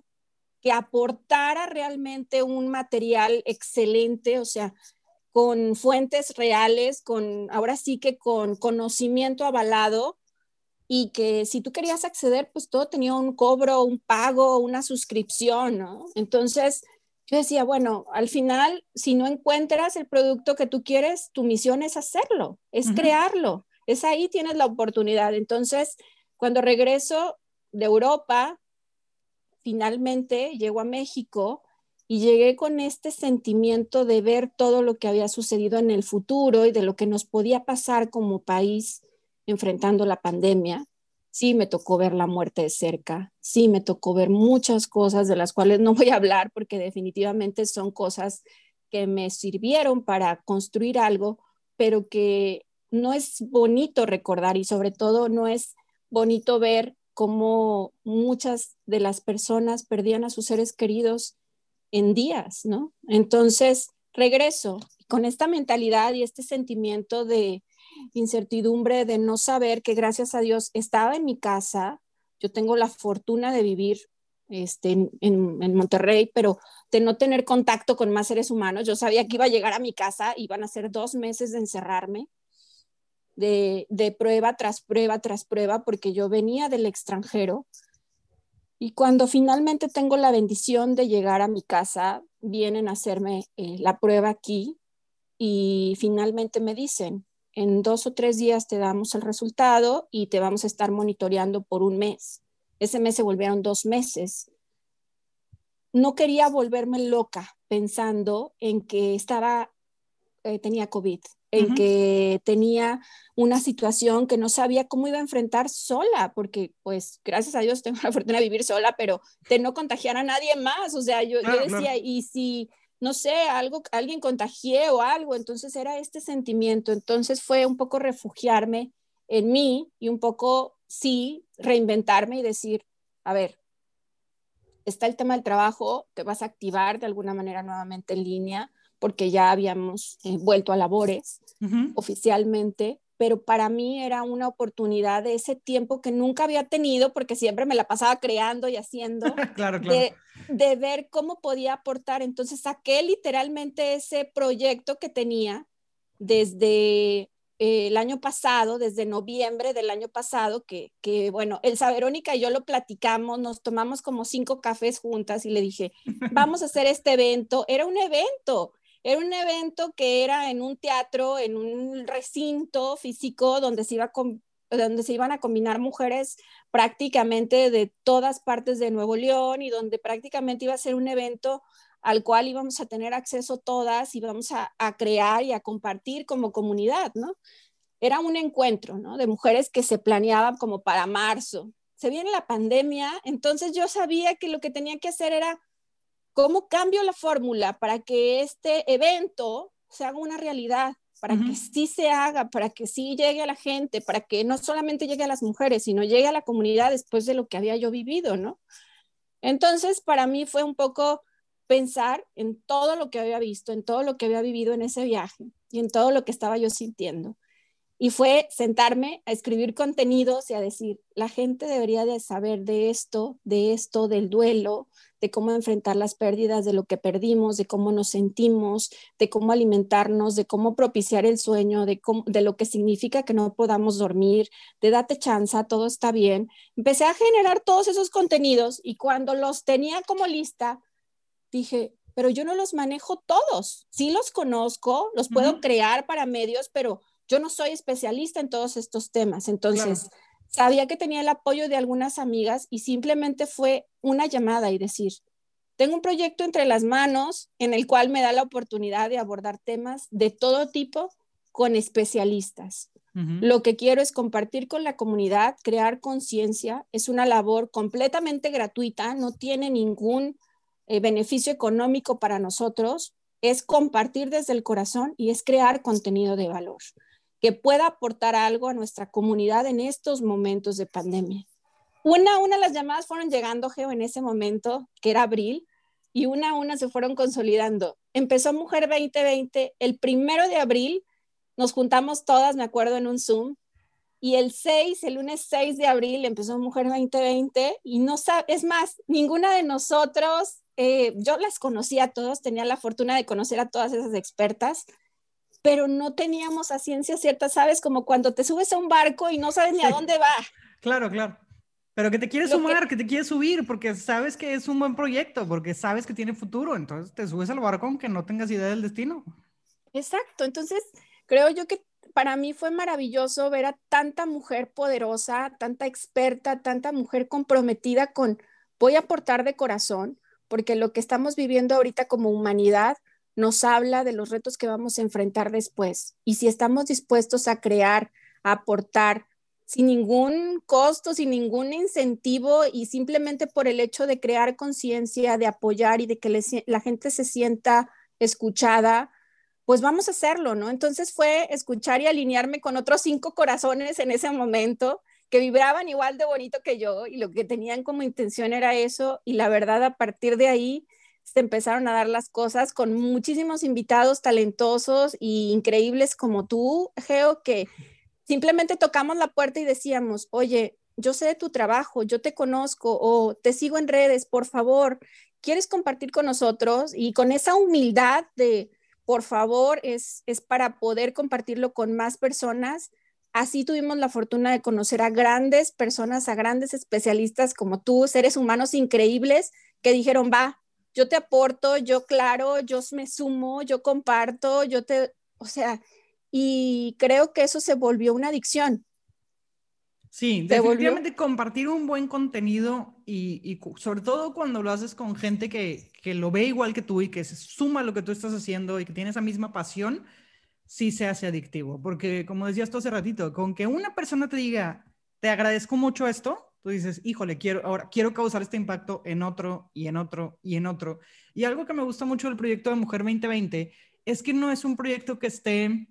Speaker 2: que aportara realmente un material excelente, o sea, con fuentes reales, con ahora sí que con conocimiento avalado y que si tú querías acceder, pues todo tenía un cobro, un pago, una suscripción, ¿no? Entonces, yo decía, bueno, al final, si no encuentras el producto que tú quieres, tu misión es hacerlo, es crearlo, es ahí tienes la oportunidad. Entonces, cuando regreso de Europa, finalmente llego a México y llegué con este sentimiento de ver todo lo que había sucedido en el futuro y de lo que nos podía pasar como país enfrentando la pandemia. Sí, me tocó ver la muerte de cerca, sí, me tocó ver muchas cosas de las cuales no voy a hablar porque definitivamente son cosas que me sirvieron para construir algo, pero que no es bonito recordar y sobre todo no es bonito ver cómo muchas de las personas perdían a sus seres queridos en días, ¿no? Entonces, regreso con esta mentalidad y este sentimiento de incertidumbre, de no saber que gracias a Dios estaba en mi casa. Yo tengo la fortuna de vivir este, en, Monterrey, pero de no tener contacto con más seres humanos. Yo sabía que iba a llegar a mi casa, iban a ser dos meses de encerrarme, de, de prueba tras prueba tras prueba, porque yo venía del extranjero y cuando finalmente tengo la bendición de llegar a mi casa, vienen a hacerme eh, la prueba aquí y finalmente me dicen, en dos o tres días te damos el resultado y te vamos a estar monitoreando por un mes. Ese mes se volvieron dos meses. No quería volverme loca pensando en que estaba, eh, tenía COVID en que tenía una situación que no sabía cómo iba a enfrentar sola, porque pues gracias a Dios tengo la fortuna de vivir sola, pero de no contagiar a nadie más, o sea, yo, decía, y si, no sé, algo, alguien contagié o algo, entonces era este sentimiento, entonces fue un poco refugiarme en mí y un poco, sí, reinventarme y decir, a ver, está el tema del trabajo, te vas a activar de alguna manera nuevamente en línea, porque ya habíamos eh, vuelto a labores oficialmente, pero para mí era una oportunidad de ese tiempo que nunca había tenido, porque siempre me la pasaba creando y haciendo,
Speaker 1: claro,
Speaker 2: claro. De, ver cómo podía aportar. Entonces saqué literalmente ese proyecto que tenía desde eh, el año pasado, desde noviembre del año pasado, que, que bueno, Elsa Verónica y yo lo platicamos, nos tomamos como cinco cafés juntas y le dije, vamos a hacer este evento. Era un evento, era un evento que era en un teatro, en un recinto físico donde se, iba donde se iban a combinar mujeres prácticamente de todas partes de Nuevo León y donde prácticamente iba a ser un evento al cual íbamos a tener acceso todas y vamos a, a crear y a compartir como comunidad, ¿no? Era un encuentro, ¿no? De mujeres que se planeaban como para marzo. Se viene la pandemia, entonces yo sabía que lo que tenía que hacer era ¿Cómo cambio la fórmula para que este evento se haga una realidad? Para que sí se haga, para que sí llegue a la gente, para que no solamente llegue a las mujeres, sino llegue a la comunidad después de lo que había yo vivido, ¿no? Entonces, para mí fue un poco pensar en todo lo que había visto, en todo lo que había vivido en ese viaje y en todo lo que estaba yo sintiendo. Y fue sentarme a escribir contenidos y a decir, la gente debería de saber de esto, de esto, del duelo, de cómo enfrentar las pérdidas, de lo que perdimos, de cómo nos sentimos, de cómo alimentarnos, de cómo propiciar el sueño, de, de lo que significa que no podamos dormir, de date chanza, todo está bien. Empecé a generar todos esos contenidos y cuando los tenía como lista, dije, pero yo no los manejo todos. Sí los conozco, los puedo crear para medios, pero yo no soy especialista en todos estos temas. Entonces, sabía que tenía el apoyo de algunas amigas y simplemente fue una llamada y decir, tengo un proyecto entre las manos en el cual me da la oportunidad de abordar temas de todo tipo con especialistas. Lo que quiero es compartir con la comunidad, crear conciencia. Es una labor completamente gratuita, no tiene ningún eh, beneficio económico para nosotros. Es compartir desde el corazón y es crear contenido de valor que pueda aportar algo a nuestra comunidad en estos momentos de pandemia. Una una de las llamadas fueron llegando, Geo, en ese momento, que era abril, y una a una se fueron consolidando. Empezó Mujer 2020, el primero de abril nos juntamos todas, me acuerdo, en un Zoom, y el 6, el lunes 6 de abril empezó Mujer 2020, y no es más, ninguna de nosotros, eh, yo las conocía a todos, tenía la fortuna de conocer a todas esas expertas, pero no teníamos a ciencia cierta, ¿sabes? Como cuando te subes a un barco y no sabes ni a dónde va.
Speaker 1: Claro, claro. Pero que te quieres sumar, que... te quieres subir, porque sabes que es un buen proyecto, porque sabes que tiene futuro, entonces te subes al barco aunque no tengas idea del destino.
Speaker 2: Exacto, entonces creo yo que para mí fue maravilloso ver a tanta mujer poderosa, tanta experta, tanta mujer comprometida con voy a aportar de corazón, porque lo que estamos viviendo ahorita como humanidad nos habla de los retos que vamos a enfrentar después. Y si estamos dispuestos a crear, a aportar, sin ningún costo, sin ningún incentivo y simplemente por el hecho de crear conciencia, de apoyar y de que la gente se sienta escuchada, pues vamos a hacerlo, ¿no? Entonces fue escuchar y alinearme con otros cinco corazones en ese momento que vibraban igual de bonito que yo y lo que tenían como intención era eso y la verdad a partir de ahí se empezaron a dar las cosas con muchísimos invitados talentosos e increíbles como tú, Geo, que simplemente tocamos la puerta y decíamos, oye, yo sé de tu trabajo, yo te conozco o te sigo en redes, por favor, ¿quieres compartir con nosotros? Y con esa humildad de, por favor, es, es para poder compartirlo con más personas. Así tuvimos la fortuna de conocer a grandes personas, a grandes especialistas como tú, seres humanos increíbles que dijeron, va, yo te aporto, yo claro, yo me sumo, yo comparto, yo te, o sea, y creo que eso se volvió una adicción.
Speaker 1: Sí, definitivamente compartir un buen contenido y, sobre todo cuando lo haces con gente que, que, lo ve igual que tú y que se suma a lo que tú estás haciendo y que tiene esa misma pasión, sí se hace adictivo. Porque como decías tú hace ratito, con que una persona te diga, te agradezco mucho esto, tú dices, híjole, quiero, ahora quiero causar este impacto en otro y en otro y en otro. Y algo que me gusta mucho del proyecto de Mujer 2020 es que no es un proyecto que esté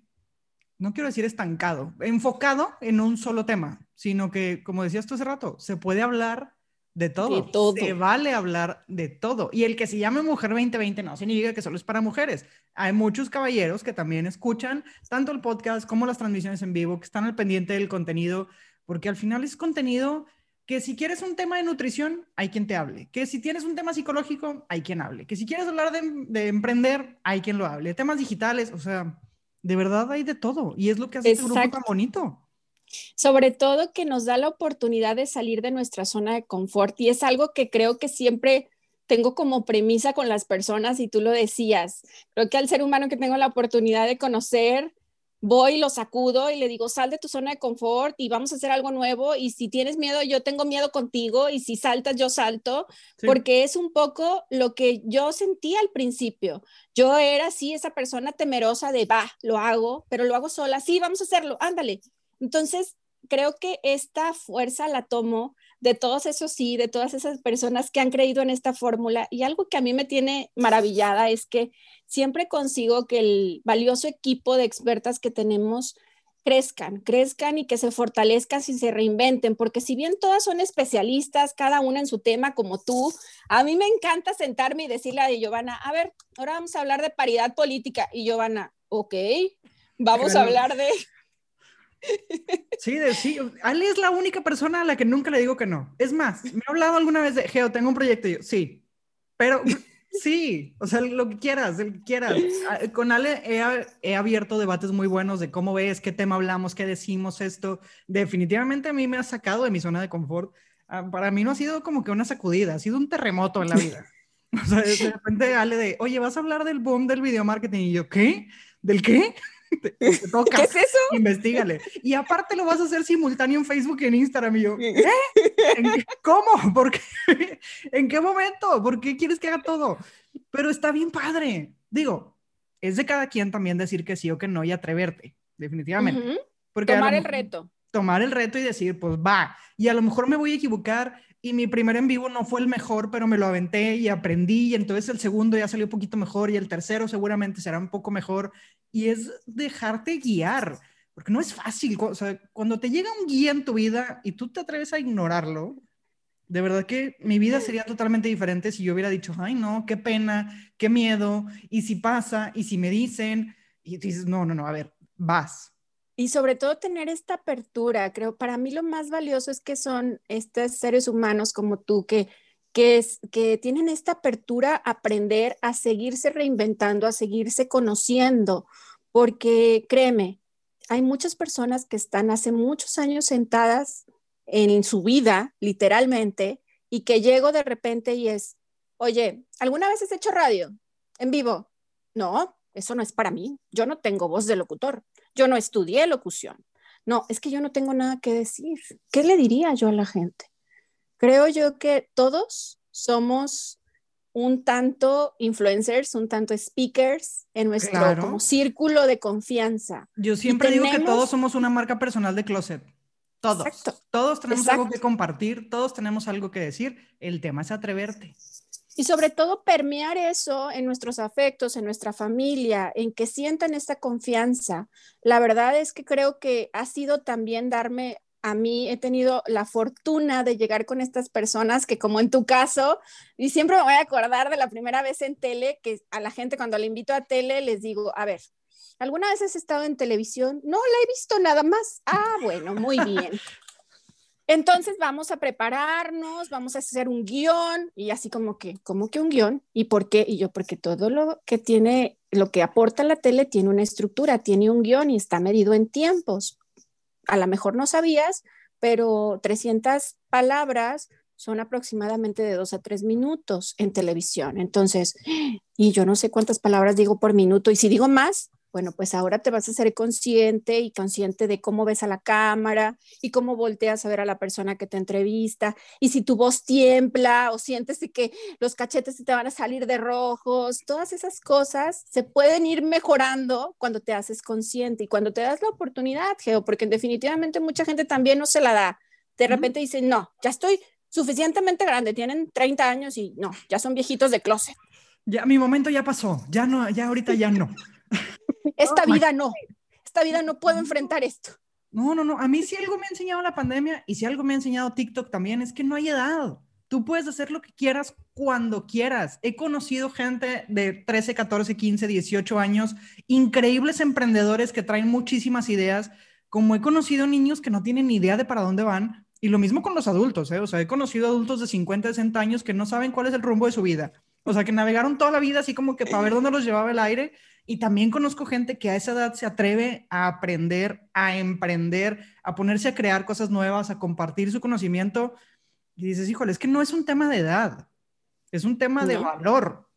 Speaker 1: no quiero decir estancado, enfocado en un solo tema, sino que, como decías tú hace rato, se puede hablar de todo. De todo. Se vale hablar de todo. Y el que se llame Mujer 2020 no significa que solo es para mujeres. Hay muchos caballeros que también escuchan tanto el podcast como las transmisiones en vivo, que están al pendiente del contenido, porque al final es contenido que si quieres un tema de nutrición, hay quien te hable. Que si tienes un tema psicológico, hay quien hable. Que si quieres hablar de, de emprender, hay quien lo hable. Temas digitales, o sea, de verdad hay de todo y es lo que hace este grupo tan bonito.
Speaker 2: Sobre todo que nos da la oportunidad de salir de nuestra zona de confort y es algo que creo que siempre tengo como premisa con las personas y tú lo decías. Creo que al ser humano que tengo la oportunidad de conocer, voy, lo sacudo y le digo, sal de tu zona de confort y vamos a hacer algo nuevo. Y si tienes miedo, yo tengo miedo contigo. Y si saltas, yo salto, porque es un poco lo que yo sentí al principio. Yo era así, esa persona temerosa de, va, lo hago, pero lo hago sola. Sí, vamos a hacerlo, ándale. Entonces, creo que esta fuerza la tomo de todos esos sí, de todas esas personas que han creído en esta fórmula. Y algo que a mí me tiene maravillada es que siempre consigo que el valioso equipo de expertas que tenemos crezcan, crezcan y que se fortalezcan y se reinventen, porque si bien todas son especialistas, cada una en su tema como tú, a mí me encanta sentarme y decirle a Giovanna, a ver, ahora vamos a hablar de paridad política. Y Giovanna, ok, vamos a hablar de
Speaker 1: Sí, de, sí. Ale es la única persona a la que nunca le digo que no. Es más, me ha hablado alguna vez de, Geo, tengo un proyecto. Y yo, sí, pero sí, o sea, lo que quieras, el que quieras. Ah, con Ale he, he, abierto debates muy buenos de cómo ves, qué tema hablamos, qué decimos esto. Definitivamente a mí me ha sacado de mi zona de confort. Ah, para mí no ha sido como que una sacudida, ha sido un terremoto en la vida. O sea, de repente Ale de, oye, vas a hablar del boom del video marketing. Y yo, ¿qué? ¿Del qué?
Speaker 2: ¿Qué es eso?
Speaker 1: Investígale. Y aparte lo vas a hacer simultáneo en Facebook y en Instagram. Y yo, ¿eh? ¿Cómo? ¿Por qué? ¿En qué momento? ¿Por qué quieres que haga todo? Pero está bien padre. Digo, es de cada quien también decir que sí o que no y atreverte, definitivamente.
Speaker 2: Porque tomar el reto.
Speaker 1: Tomar el reto y decir, pues va. Y a lo mejor me voy a equivocar y mi primer en vivo no fue el mejor, pero me lo aventé y aprendí y entonces el segundo ya salió un poquito mejor y el tercero seguramente será un poco mejor y es dejarte guiar, porque no es fácil, o sea, cuando te llega un guía en tu vida y tú te atreves a ignorarlo, de verdad que mi vida sería totalmente diferente si yo hubiera dicho, ay no, qué pena, qué miedo, y si pasa, y si me dicen, y dices, no, no, no, a ver, vas,
Speaker 2: y sobre todo tener esta apertura, creo, para mí lo más valioso es que son estos seres humanos como tú que, que, es, que tienen esta apertura a aprender, a seguirse reinventando, a seguirse conociendo, porque créeme, hay muchas personas que están hace muchos años sentadas en su vida, literalmente, y que llego de repente y es, oye, ¿alguna vez has hecho radio en vivo? No, eso no es para mí, yo no tengo voz de locutor yo no estudié locución. No, es que yo no tengo nada que decir. ¿Qué le diría yo a la gente? Creo yo que todos somos un tanto influencers, un tanto speakers en nuestro círculo de confianza.
Speaker 1: Yo siempre digo que todos somos una marca personal de closet. Todos. Todos tenemos algo que compartir, todos tenemos algo que decir. El tema es atreverte.
Speaker 2: Y sobre todo permear eso en nuestros afectos, en nuestra familia, en que sientan esta confianza. La verdad es que creo que ha sido también darme a mí he tenido la fortuna de llegar con estas personas que como en tu caso, y siempre me voy a acordar de la primera vez en tele, que a la gente cuando le invito a tele les digo, a ver, ¿alguna vez has estado en televisión? No, la he visto nada más. Ah, bueno, muy bien. Entonces vamos a prepararnos, vamos a hacer un guion y así como que, ¿cómo que un guion? ¿Y por qué? Y yo, porque todo lo que tiene, lo que aporta la tele tiene una estructura, tiene un guion y está medido en tiempos a lo mejor no sabías, pero 300 palabras son aproximadamente de dos a tres minutos en televisión. Entonces, y yo no sé cuántas palabras digo por minuto, y si digo más, bueno, pues ahora te vas a ser consciente y consciente de cómo ves a la cámara y cómo volteas a ver a la persona que te entrevista. Y si tu voz tiembla o sientes que los cachetes te van a salir de rojos, todas esas cosas se pueden ir mejorando cuando te haces consciente y cuando te das la oportunidad, Geo, porque definitivamente mucha gente también no se la da. De repente dicen, no, ya estoy suficientemente grande, tienen 30 años y no, ya son viejitos de closet.
Speaker 1: Ya mi momento ya pasó, ya no, ya ahorita ya no.
Speaker 2: Esta vida no, esta vida no puedo enfrentar esto.
Speaker 1: No, no, no. A mí si algo me ha enseñado la pandemia y si algo me ha enseñado TikTok también es que no hay edad. Tú puedes hacer lo que quieras cuando quieras. He conocido gente de 13, 14, 15, 18 años, increíbles emprendedores que traen muchísimas ideas, como he conocido niños que no tienen ni idea de para dónde van. Y lo mismo con los adultos, ¿eh? O sea, he conocido adultos de 50, 60 años que no saben cuál es el rumbo de su vida. O sea, que navegaron toda la vida así como que para ver dónde los llevaba el aire y también conozco gente que a esa edad se atreve a aprender, a emprender, a ponerse a crear cosas nuevas, a compartir su conocimiento. Y dices, híjole, es que no es un tema de edad, es un tema de valor.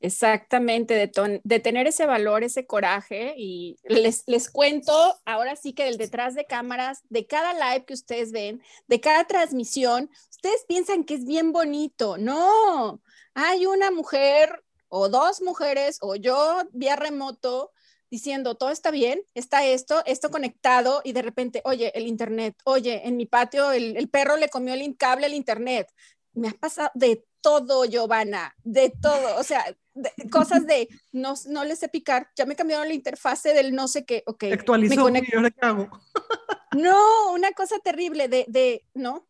Speaker 2: Exactamente, de, de, tener ese valor, ese coraje. Y les, les cuento ahora sí que del detrás de cámaras, de cada live que ustedes ven, de cada transmisión, ustedes piensan que es bien bonito. No, hay una mujer o dos mujeres o yo vía remoto diciendo, todo está bien, está esto, esto conectado y de repente, oye, el internet, oye, en mi patio el, perro le comió el cable al internet. Me ha pasado de todo, Giovanna, de todo, o sea, cosas de no, no le sé picar, ya me cambiaron la interfase del no sé qué, ok.
Speaker 1: Actualizó, me ¿y qué hago?
Speaker 2: no, una cosa terrible de, de no,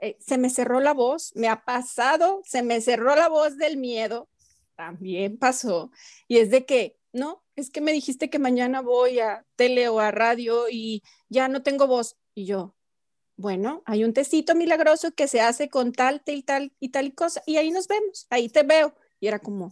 Speaker 2: eh, se me cerró la voz, me ha pasado, se me cerró la voz del miedo, también pasó. Y es de que, no, es que me dijiste que mañana voy a tele o a radio y ya no tengo voz. Y yo, bueno, hay un tecito milagroso que se hace con tal, tal, tal y tal y cosa. Y ahí nos vemos, ahí te veo. Y era como,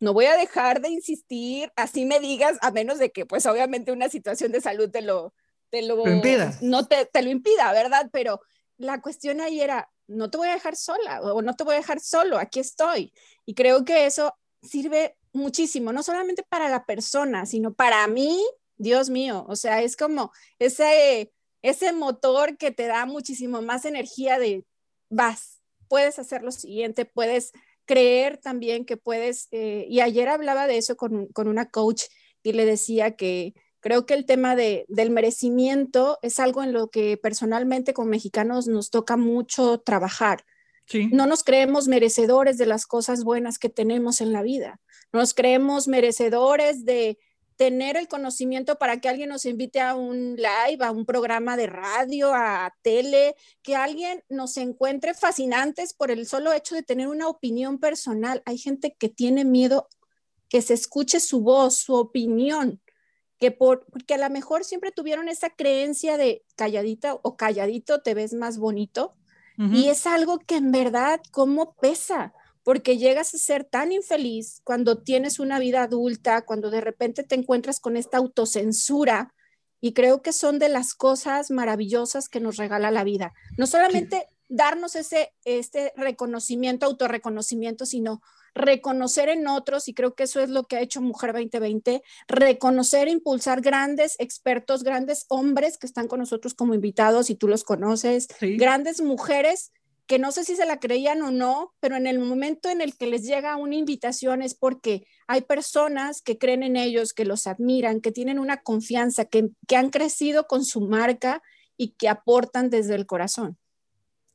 Speaker 2: no voy a dejar de insistir, así me digas, a menos de que, pues obviamente una situación de salud te lo, te lo,
Speaker 1: impida.
Speaker 2: No te, te lo impida, ¿verdad? Pero la cuestión ahí era, no te voy a dejar sola o no te voy a dejar solo, aquí estoy. Y creo que eso sirve muchísimo, no solamente para la persona, sino para mí, Dios mío, o sea, es como ese, ese motor que te da muchísimo más energía de vas, puedes hacer lo siguiente, puedes creer también que puedes, eh, y ayer hablaba de eso con, con una coach y le decía que Creo que el tema de, del merecimiento es algo en lo que personalmente como mexicanos nos toca mucho trabajar. No nos creemos merecedores de las cosas buenas que tenemos en la vida. Nos creemos merecedores de tener el conocimiento para que alguien nos invite a un live, a un programa de radio, a tele, que alguien nos encuentre fascinantes por el solo hecho de tener una opinión personal. Hay gente que tiene miedo que se escuche su voz, su opinión que por, porque a lo mejor siempre tuvieron esa creencia de calladita o calladito te ves más bonito. Y es algo que en verdad, ¿cómo pesa? Porque llegas a ser tan infeliz cuando tienes una vida adulta, cuando de repente te encuentras con esta autocensura. Y creo que son de las cosas maravillosas que nos regala la vida. No solamente darnos ese este reconocimiento, autorreconocimiento, sino reconocer en otros, y creo que eso es lo que ha hecho Mujer 2020, reconocer e impulsar grandes expertos, grandes hombres que están con nosotros como invitados y tú los conoces, grandes mujeres que no sé si se la creían o no, pero en el momento en el que les llega una invitación es porque hay personas que creen en ellos, que los admiran, que tienen una confianza, que, que han crecido con su marca y que aportan desde el corazón.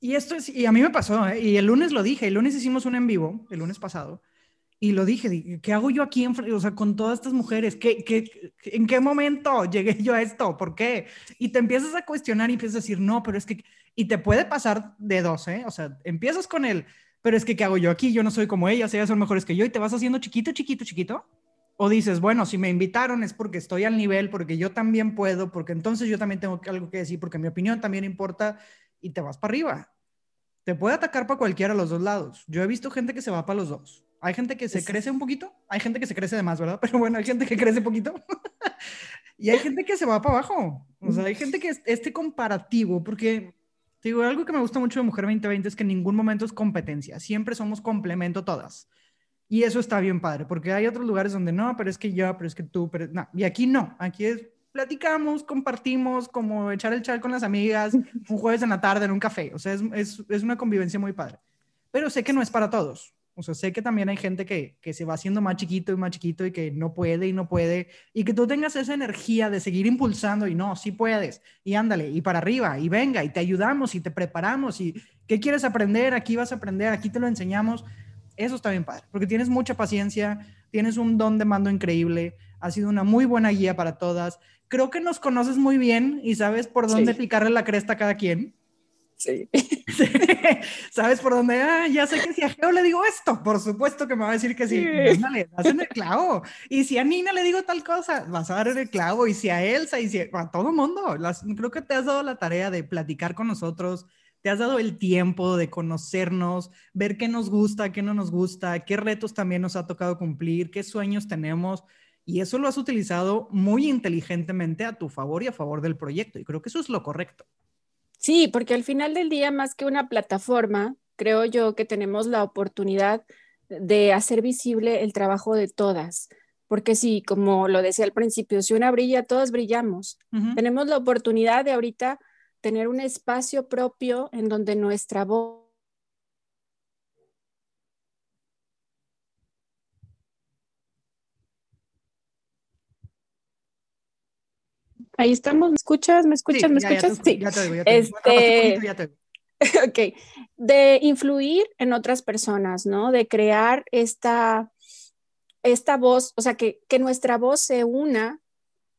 Speaker 1: Y esto es, y a mí me pasó, ¿eh? y el lunes lo dije, el lunes hicimos un en vivo, el lunes pasado, y lo dije, ¿qué hago yo aquí, en, o sea, con todas estas mujeres? ¿Qué, qué, ¿En qué momento llegué yo a esto? ¿Por qué? Y te empiezas a cuestionar y empiezas a decir, no, pero es que, y te puede pasar de dos, ¿eh? O sea, empiezas con él, pero es que, ¿qué hago yo aquí? Yo no soy como ellas, ellas son mejores que yo, y te vas haciendo chiquito, chiquito, chiquito. O dices, bueno, si me invitaron es porque estoy al nivel, porque yo también puedo, porque entonces yo también tengo algo que decir, porque mi opinión también importa, y te vas para arriba. Te puede atacar para cualquiera de los dos lados. Yo he visto gente que se va para los dos. Hay gente que se crece un poquito, hay gente que se crece de más, ¿verdad? Pero bueno, hay gente que crece poquito. y hay gente que se va para abajo. O sea, hay gente que es este comparativo, porque digo, algo que me gusta mucho de Mujer 2020 es que en ningún momento es competencia, siempre somos complemento todas. Y eso está bien padre, porque hay otros lugares donde no, pero es que yo, pero es que tú, pero no. Y aquí no, aquí es platicamos, compartimos, como echar el chal con las amigas un jueves en la tarde en un café. O sea, es, es, es una convivencia muy padre. Pero sé que no es para todos. O sea, sé que también hay gente que, que, se va haciendo más chiquito y más chiquito y que no puede y no puede. Y que tú tengas esa energía de seguir impulsando y no, sí puedes. Y ándale, y para arriba, y venga, y te ayudamos y te preparamos. Y qué quieres aprender, aquí vas a aprender, aquí te lo enseñamos. Eso está bien padre, porque tienes mucha paciencia, tienes un don de mando increíble, ha sido una muy buena guía para todas. Creo que nos conoces muy bien y sabes por dónde picarle la cresta a cada quien.
Speaker 2: Sí.
Speaker 1: ¿Sabes por dónde? Ah, ya sé que si a Geo le digo esto, por supuesto que me va a decir que sí. Dale, das en el clavo. Y si a Nina le digo tal cosa, vas a dar en el clavo. Y si a Elsa y si a, todo mundo, las, creo que te has dado la tarea de platicar con nosotros, te has dado el tiempo de conocernos, ver qué nos gusta, qué no nos gusta, qué retos también nos ha tocado cumplir, qué sueños tenemos. Y eso lo has utilizado muy inteligentemente a tu favor y a favor del proyecto. Y creo que eso es lo correcto.
Speaker 2: Sí, porque al final del día, más que una plataforma, creo yo que tenemos la oportunidad de hacer visible el trabajo de todas. Porque sí, como lo decía al principio, si una brilla, todas brillamos. Tenemos la oportunidad de ahorita tener un espacio propio en donde nuestra voz Ahí estamos, ¿me escuchas? ¿Me escuchas? ¿Me escuchas?
Speaker 1: sí. Ya te digo, ya te este... ya te
Speaker 2: ok, de influir en otras personas, ¿no? De crear esta, esta voz, o sea, que, que nuestra voz se una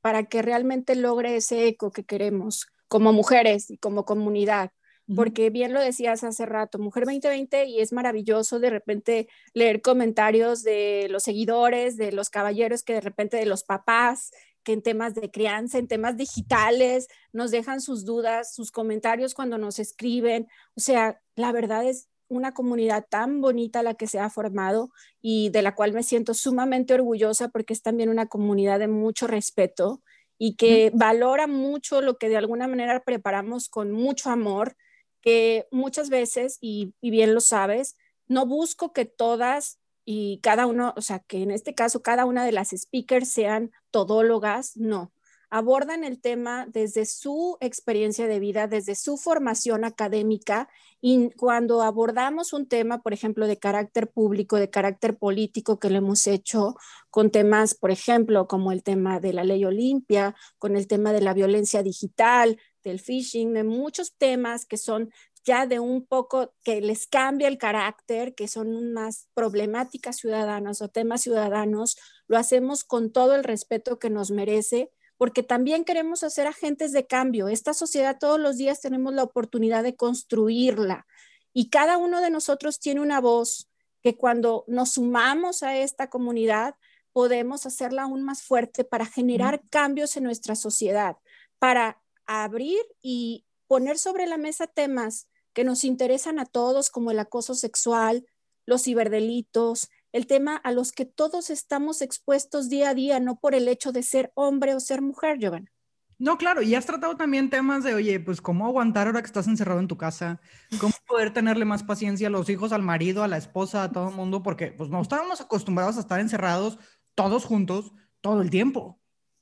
Speaker 2: para que realmente logre ese eco que queremos como mujeres y como comunidad. Porque bien lo decías hace rato, Mujer 2020, y es maravilloso de repente leer comentarios de los seguidores, de los caballeros, que de repente de los papás, que en temas de crianza, en temas digitales, nos dejan sus dudas, sus comentarios cuando nos escriben. O sea, la verdad es una comunidad tan bonita la que se ha formado y de la cual me siento sumamente orgullosa porque es también una comunidad de mucho respeto y que valora mucho lo que de alguna manera preparamos con mucho amor, que muchas veces, y, y bien lo sabes, no busco que todas y cada uno, o sea, que en este caso cada una de las speakers sean todólogas, no. Abordan el tema desde su experiencia de vida, desde su formación académica y cuando abordamos un tema, por ejemplo, de carácter público, de carácter político que lo hemos hecho con temas, por ejemplo, como el tema de la ley Olimpia, con el tema de la violencia digital, del phishing, de muchos temas que son ya de un poco que les cambia el carácter, que son más problemáticas ciudadanas o temas ciudadanos, lo hacemos con todo el respeto que nos merece, porque también queremos hacer agentes de cambio. Esta sociedad todos los días tenemos la oportunidad de construirla y cada uno de nosotros tiene una voz que cuando nos sumamos a esta comunidad podemos hacerla aún más fuerte para generar cambios en nuestra sociedad, para abrir y poner sobre la mesa temas que nos interesan a todos, como el acoso sexual, los ciberdelitos, el tema a los que todos estamos expuestos día a día, no por el hecho de ser hombre o ser mujer, Giovanna.
Speaker 1: No, claro, y has tratado también temas de, oye, pues cómo aguantar ahora que estás encerrado en tu casa, cómo poder tenerle más paciencia a los hijos, al marido, a la esposa, a todo el mundo, porque pues no estábamos acostumbrados a estar encerrados todos juntos todo el tiempo.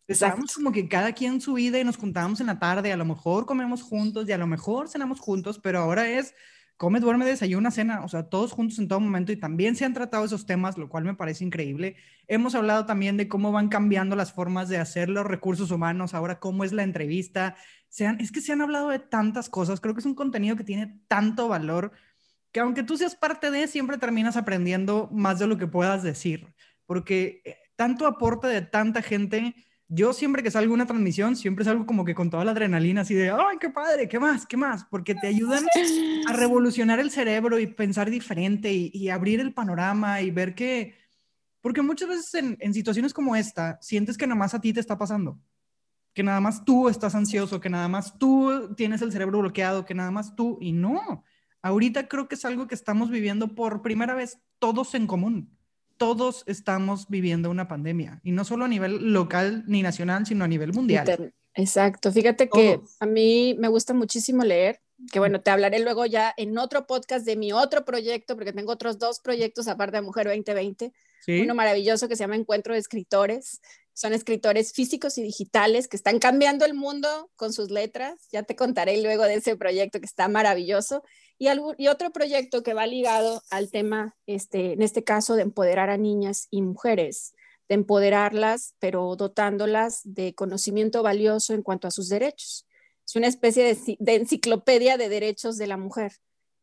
Speaker 1: Estábamos como que cada quien su vida y nos juntábamos en la tarde, a lo mejor comemos juntos y a lo mejor cenamos juntos, pero ahora es come, duerme, desayuna, cena, o sea, todos juntos en todo momento y también se han tratado esos temas, lo cual me parece increíble. Hemos hablado también de cómo van cambiando las formas de hacer los recursos humanos, ahora cómo es la entrevista. Se es que se han hablado de tantas cosas, creo que es un contenido que tiene tanto valor que aunque tú seas parte de, siempre terminas aprendiendo más de lo que puedas decir, porque eh, tanto aporte de tanta gente yo siempre que salgo una transmisión, siempre salgo como que con toda la adrenalina, así de, ay, qué padre, qué más, qué más, porque te ayudan a revolucionar el cerebro y pensar diferente y, abrir el panorama y ver que, porque muchas veces en, en, situaciones como esta, sientes que nada más a ti te está pasando, que nada más tú estás ansioso, que nada más tú tienes el cerebro bloqueado, que nada más tú, y no, ahorita creo que es algo que estamos viviendo por primera vez todos en común todos estamos viviendo una pandemia y no solo a nivel local ni nacional, sino a nivel mundial.
Speaker 2: Exacto. Fíjate que a mí me gusta muchísimo leer, que bueno, te hablaré luego ya en otro podcast de mi otro proyecto, porque tengo otros dos proyectos aparte de Mujer 2020. Uno maravilloso que se llama Encuentro de Escritores. Son escritores físicos y digitales que están cambiando el mundo con sus letras. Ya te contaré luego de ese proyecto que está maravilloso. Y, otro proyecto que va ligado al tema, este, en este caso, de empoderar a niñas y mujeres, de empoderarlas, pero dotándolas de conocimiento valioso en cuanto a sus derechos. Es una especie de, de enciclopedia de derechos de la mujer,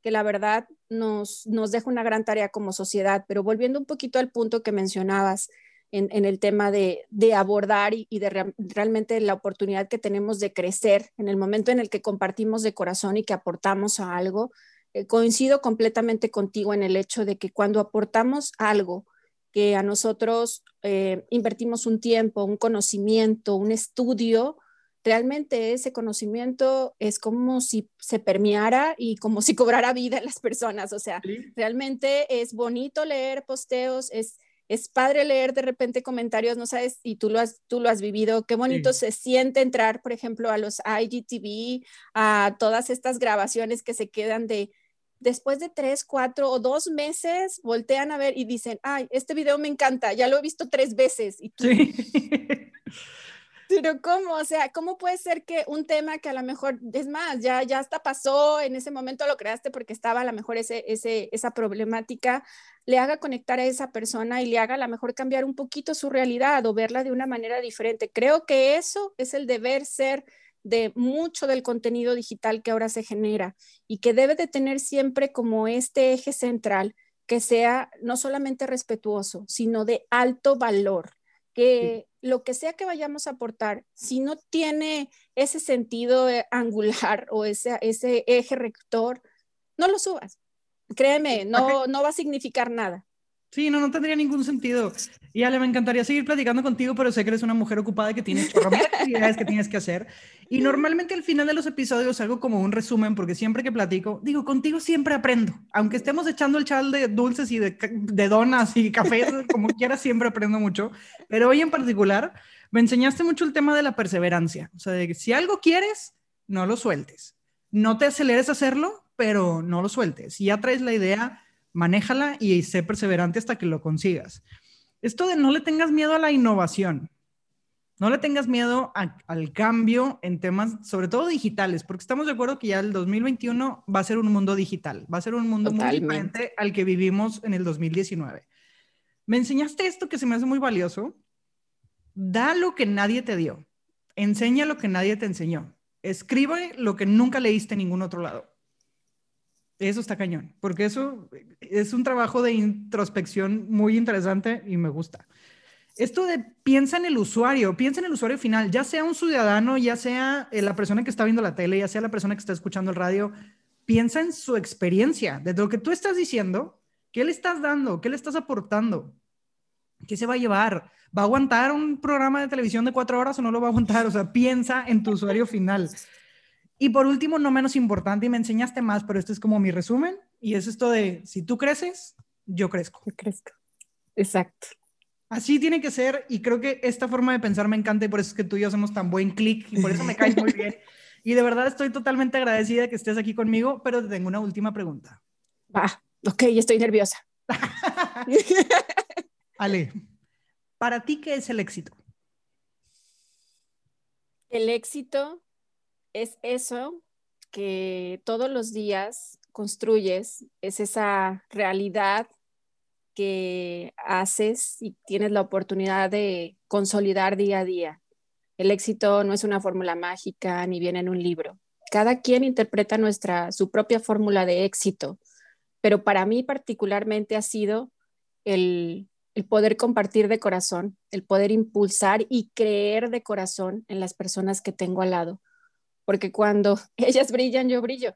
Speaker 2: que la verdad nos, nos deja una gran tarea como sociedad. Pero volviendo un poquito al punto que mencionabas, en, el tema de, abordar y, de realmente la oportunidad que tenemos de crecer en el momento en el que compartimos de corazón y que aportamos a algo. Eh, coincido completamente contigo en el hecho de que cuando aportamos algo que a nosotros eh, invertimos un tiempo, un conocimiento, un estudio, realmente ese conocimiento es como si se permeara y como si cobrara vida en las personas. O sea, realmente es bonito leer posteos, es es padre leer de repente comentarios, no sabes, y tú lo has, tú lo has vivido, qué bonito se siente entrar, por ejemplo, a los IGTV, a todas estas grabaciones que se quedan de, después de tres, cuatro o dos meses, voltean a ver y dicen, ay, este video me encanta, ya lo he visto tres veces. Y tú, sí. Pero ¿cómo? O sea, ¿cómo puede ser que un tema que a lo mejor, es más, ya, ya hasta pasó, en ese momento lo creaste porque estaba a lo mejor ese, ese, esa problemática, le haga conectar a esa persona y le haga a lo mejor cambiar un poquito su realidad o verla de una manera diferente? Creo que eso es el deber ser de mucho del contenido digital que ahora se genera y que debe de tener siempre como este eje central que sea no solamente respetuoso, sino de alto valor, que lo que sea que vayamos a aportar, si no tiene ese sentido eh, angular o ese, ese eje rector, no lo subas. Créeme, no, no va a significar nada.
Speaker 1: Sí, no, no tendría ningún sentido. Y Ale, me encantaría seguir platicando contigo, pero sé que eres una mujer ocupada y que tienes actividades que tienes que hacer. Y normalmente al final de los episodios hago como un resumen, porque siempre que platico, digo, contigo siempre aprendo. Aunque estemos echando el chal de dulces y de, de donas y cafés, como quieras, siempre aprendo mucho. Pero hoy en particular, me enseñaste mucho el tema de la perseverancia. O sea, de que si algo quieres, no lo sueltes. No te aceleres a hacerlo, pero no lo sueltes. Si ya traes la idea manéjala y sé perseverante hasta que lo consigas. Esto de no le tengas miedo a la innovación, no le tengas miedo al cambio en temas, sobre todo digitales, porque estamos de acuerdo que ya el 2021 va a ser un mundo digital, va a ser un mundo muy diferente al que vivimos en el 2019. Me enseñaste esto que se me hace muy valioso. Da lo que nadie te dio. Enseña lo que nadie te enseñó. Escribe lo que nunca leíste en ningún otro lado. Eso está cañón, porque eso es un trabajo de introspección muy interesante y me gusta. Esto de piensa en el usuario, piensa en el usuario final, ya sea un ciudadano, ya sea eh, la persona que está viendo la tele, ya sea la persona que está escuchando el radio, piensa en su experiencia, de lo que tú estás diciendo, ¿qué le estás dando? ¿Qué le estás aportando? ¿Qué se va a llevar? ¿Va a aguantar un programa de televisión de cuatro horas o no lo va a aguantar? O sea, piensa en tu usuario final. Y por último, no menos importante, y me enseñaste más, pero este es como mi resumen, y es esto de, si tú creces, yo crezco.
Speaker 2: Yo crezco. Exacto.
Speaker 1: Así tiene que ser, y creo que esta forma de pensar me encanta, y por eso es que tú y yo hacemos tan buen clic, y por eso me caes muy bien. Y de verdad estoy totalmente agradecida de que estés aquí conmigo, pero te tengo una última pregunta.
Speaker 2: Va, ok, estoy nerviosa.
Speaker 1: Ale, ¿para ti qué es el éxito?
Speaker 2: El éxito es eso que todos los días construyes es esa realidad que haces y tienes la oportunidad de consolidar día a día. El éxito no es una fórmula mágica ni viene en un libro. Cada quien interpreta nuestra su propia fórmula de éxito, pero para mí particularmente ha sido el, el poder compartir de corazón, el poder impulsar y creer de corazón en las personas que tengo al lado, porque cuando ellas brillan, yo brillo.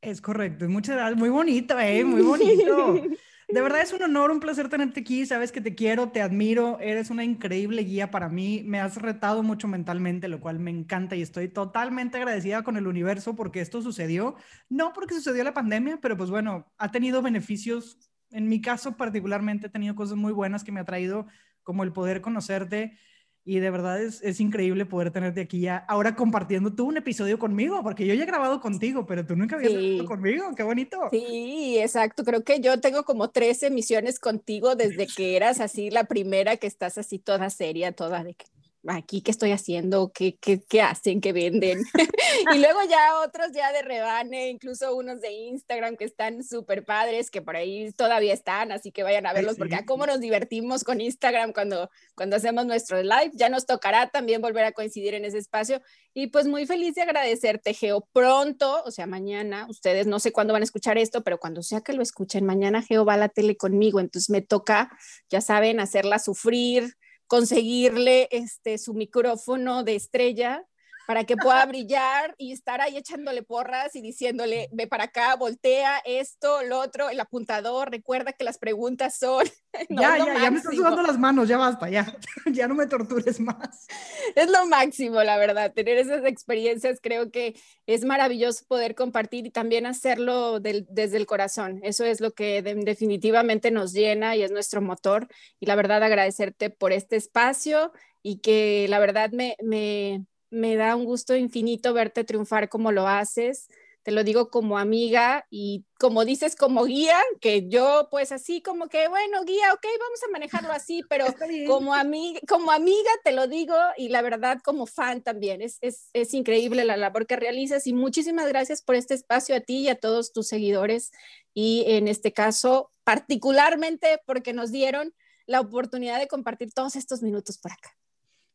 Speaker 1: Es correcto, es mucha, muy bonito, ¿eh? muy bonito. De verdad es un honor, un placer tenerte aquí. Sabes que te quiero, te admiro, eres una increíble guía para mí. Me has retado mucho mentalmente, lo cual me encanta y estoy totalmente agradecida con el universo porque esto sucedió. No porque sucedió la pandemia, pero pues bueno, ha tenido beneficios. En mi caso particularmente he tenido cosas muy buenas que me ha traído, como el poder conocerte y de verdad es, es, increíble poder tenerte aquí ya, ahora compartiendo tú un episodio conmigo, porque yo ya he grabado contigo, pero tú nunca habías grabado conmigo, qué bonito.
Speaker 2: Sí, exacto, creo que yo tengo como tres emisiones contigo desde que eras así la primera que estás así toda seria, toda de que aquí qué estoy haciendo, qué, qué, qué hacen, qué venden. y luego ya otros ya de rebane, incluso unos de Instagram que están súper padres, que por ahí todavía están, así que vayan a verlos, porque a cómo nos divertimos con Instagram cuando, cuando hacemos nuestro live. Ya nos tocará también volver a coincidir en ese espacio. Y pues muy feliz de agradecerte, Geo. Pronto, o sea, mañana, ustedes no sé cuándo van a escuchar esto, pero cuando sea que lo escuchen, mañana Geo va a la tele conmigo, entonces me toca, ya saben, hacerla sufrir conseguirle este, su micrófono de estrella para que pueda brillar y estar ahí echándole porras y diciéndole, ve para acá, voltea esto, lo otro, el apuntador, recuerda que las preguntas son...
Speaker 1: ya, ya, ya me están sudando las manos, ya basta, ya, ya no me tortures más.
Speaker 2: Es lo máximo, la verdad, tener esas experiencias creo que es maravilloso poder compartir y también hacerlo desde el corazón. Eso es lo que definitivamente nos llena y es nuestro motor. Y la verdad, agradecerte por este espacio y que la verdad me, me me da un gusto infinito verte triunfar como lo haces. Te lo digo como amiga y como dices como guía, que yo pues así como que, bueno, guía, ok, vamos a manejarlo así, pero como, amiga, como amiga te lo digo y la verdad como fan también. Es, es, es increíble la labor que realizas y muchísimas gracias por este espacio a ti y a todos tus seguidores y en este caso particularmente porque nos dieron la oportunidad de compartir todos estos minutos por acá.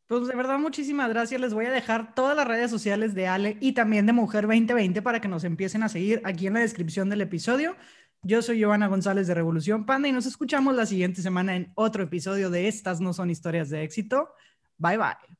Speaker 1: Pues de verdad, muchísimas gracias. Les voy a dejar todas las redes sociales de Ale y también de Mujer 2020 para que nos empiecen a seguir aquí en la descripción del episodio. Yo soy Giovanna González de Revolución Panda y nos escuchamos la siguiente semana en otro episodio de Estas no son historias de éxito. Bye bye.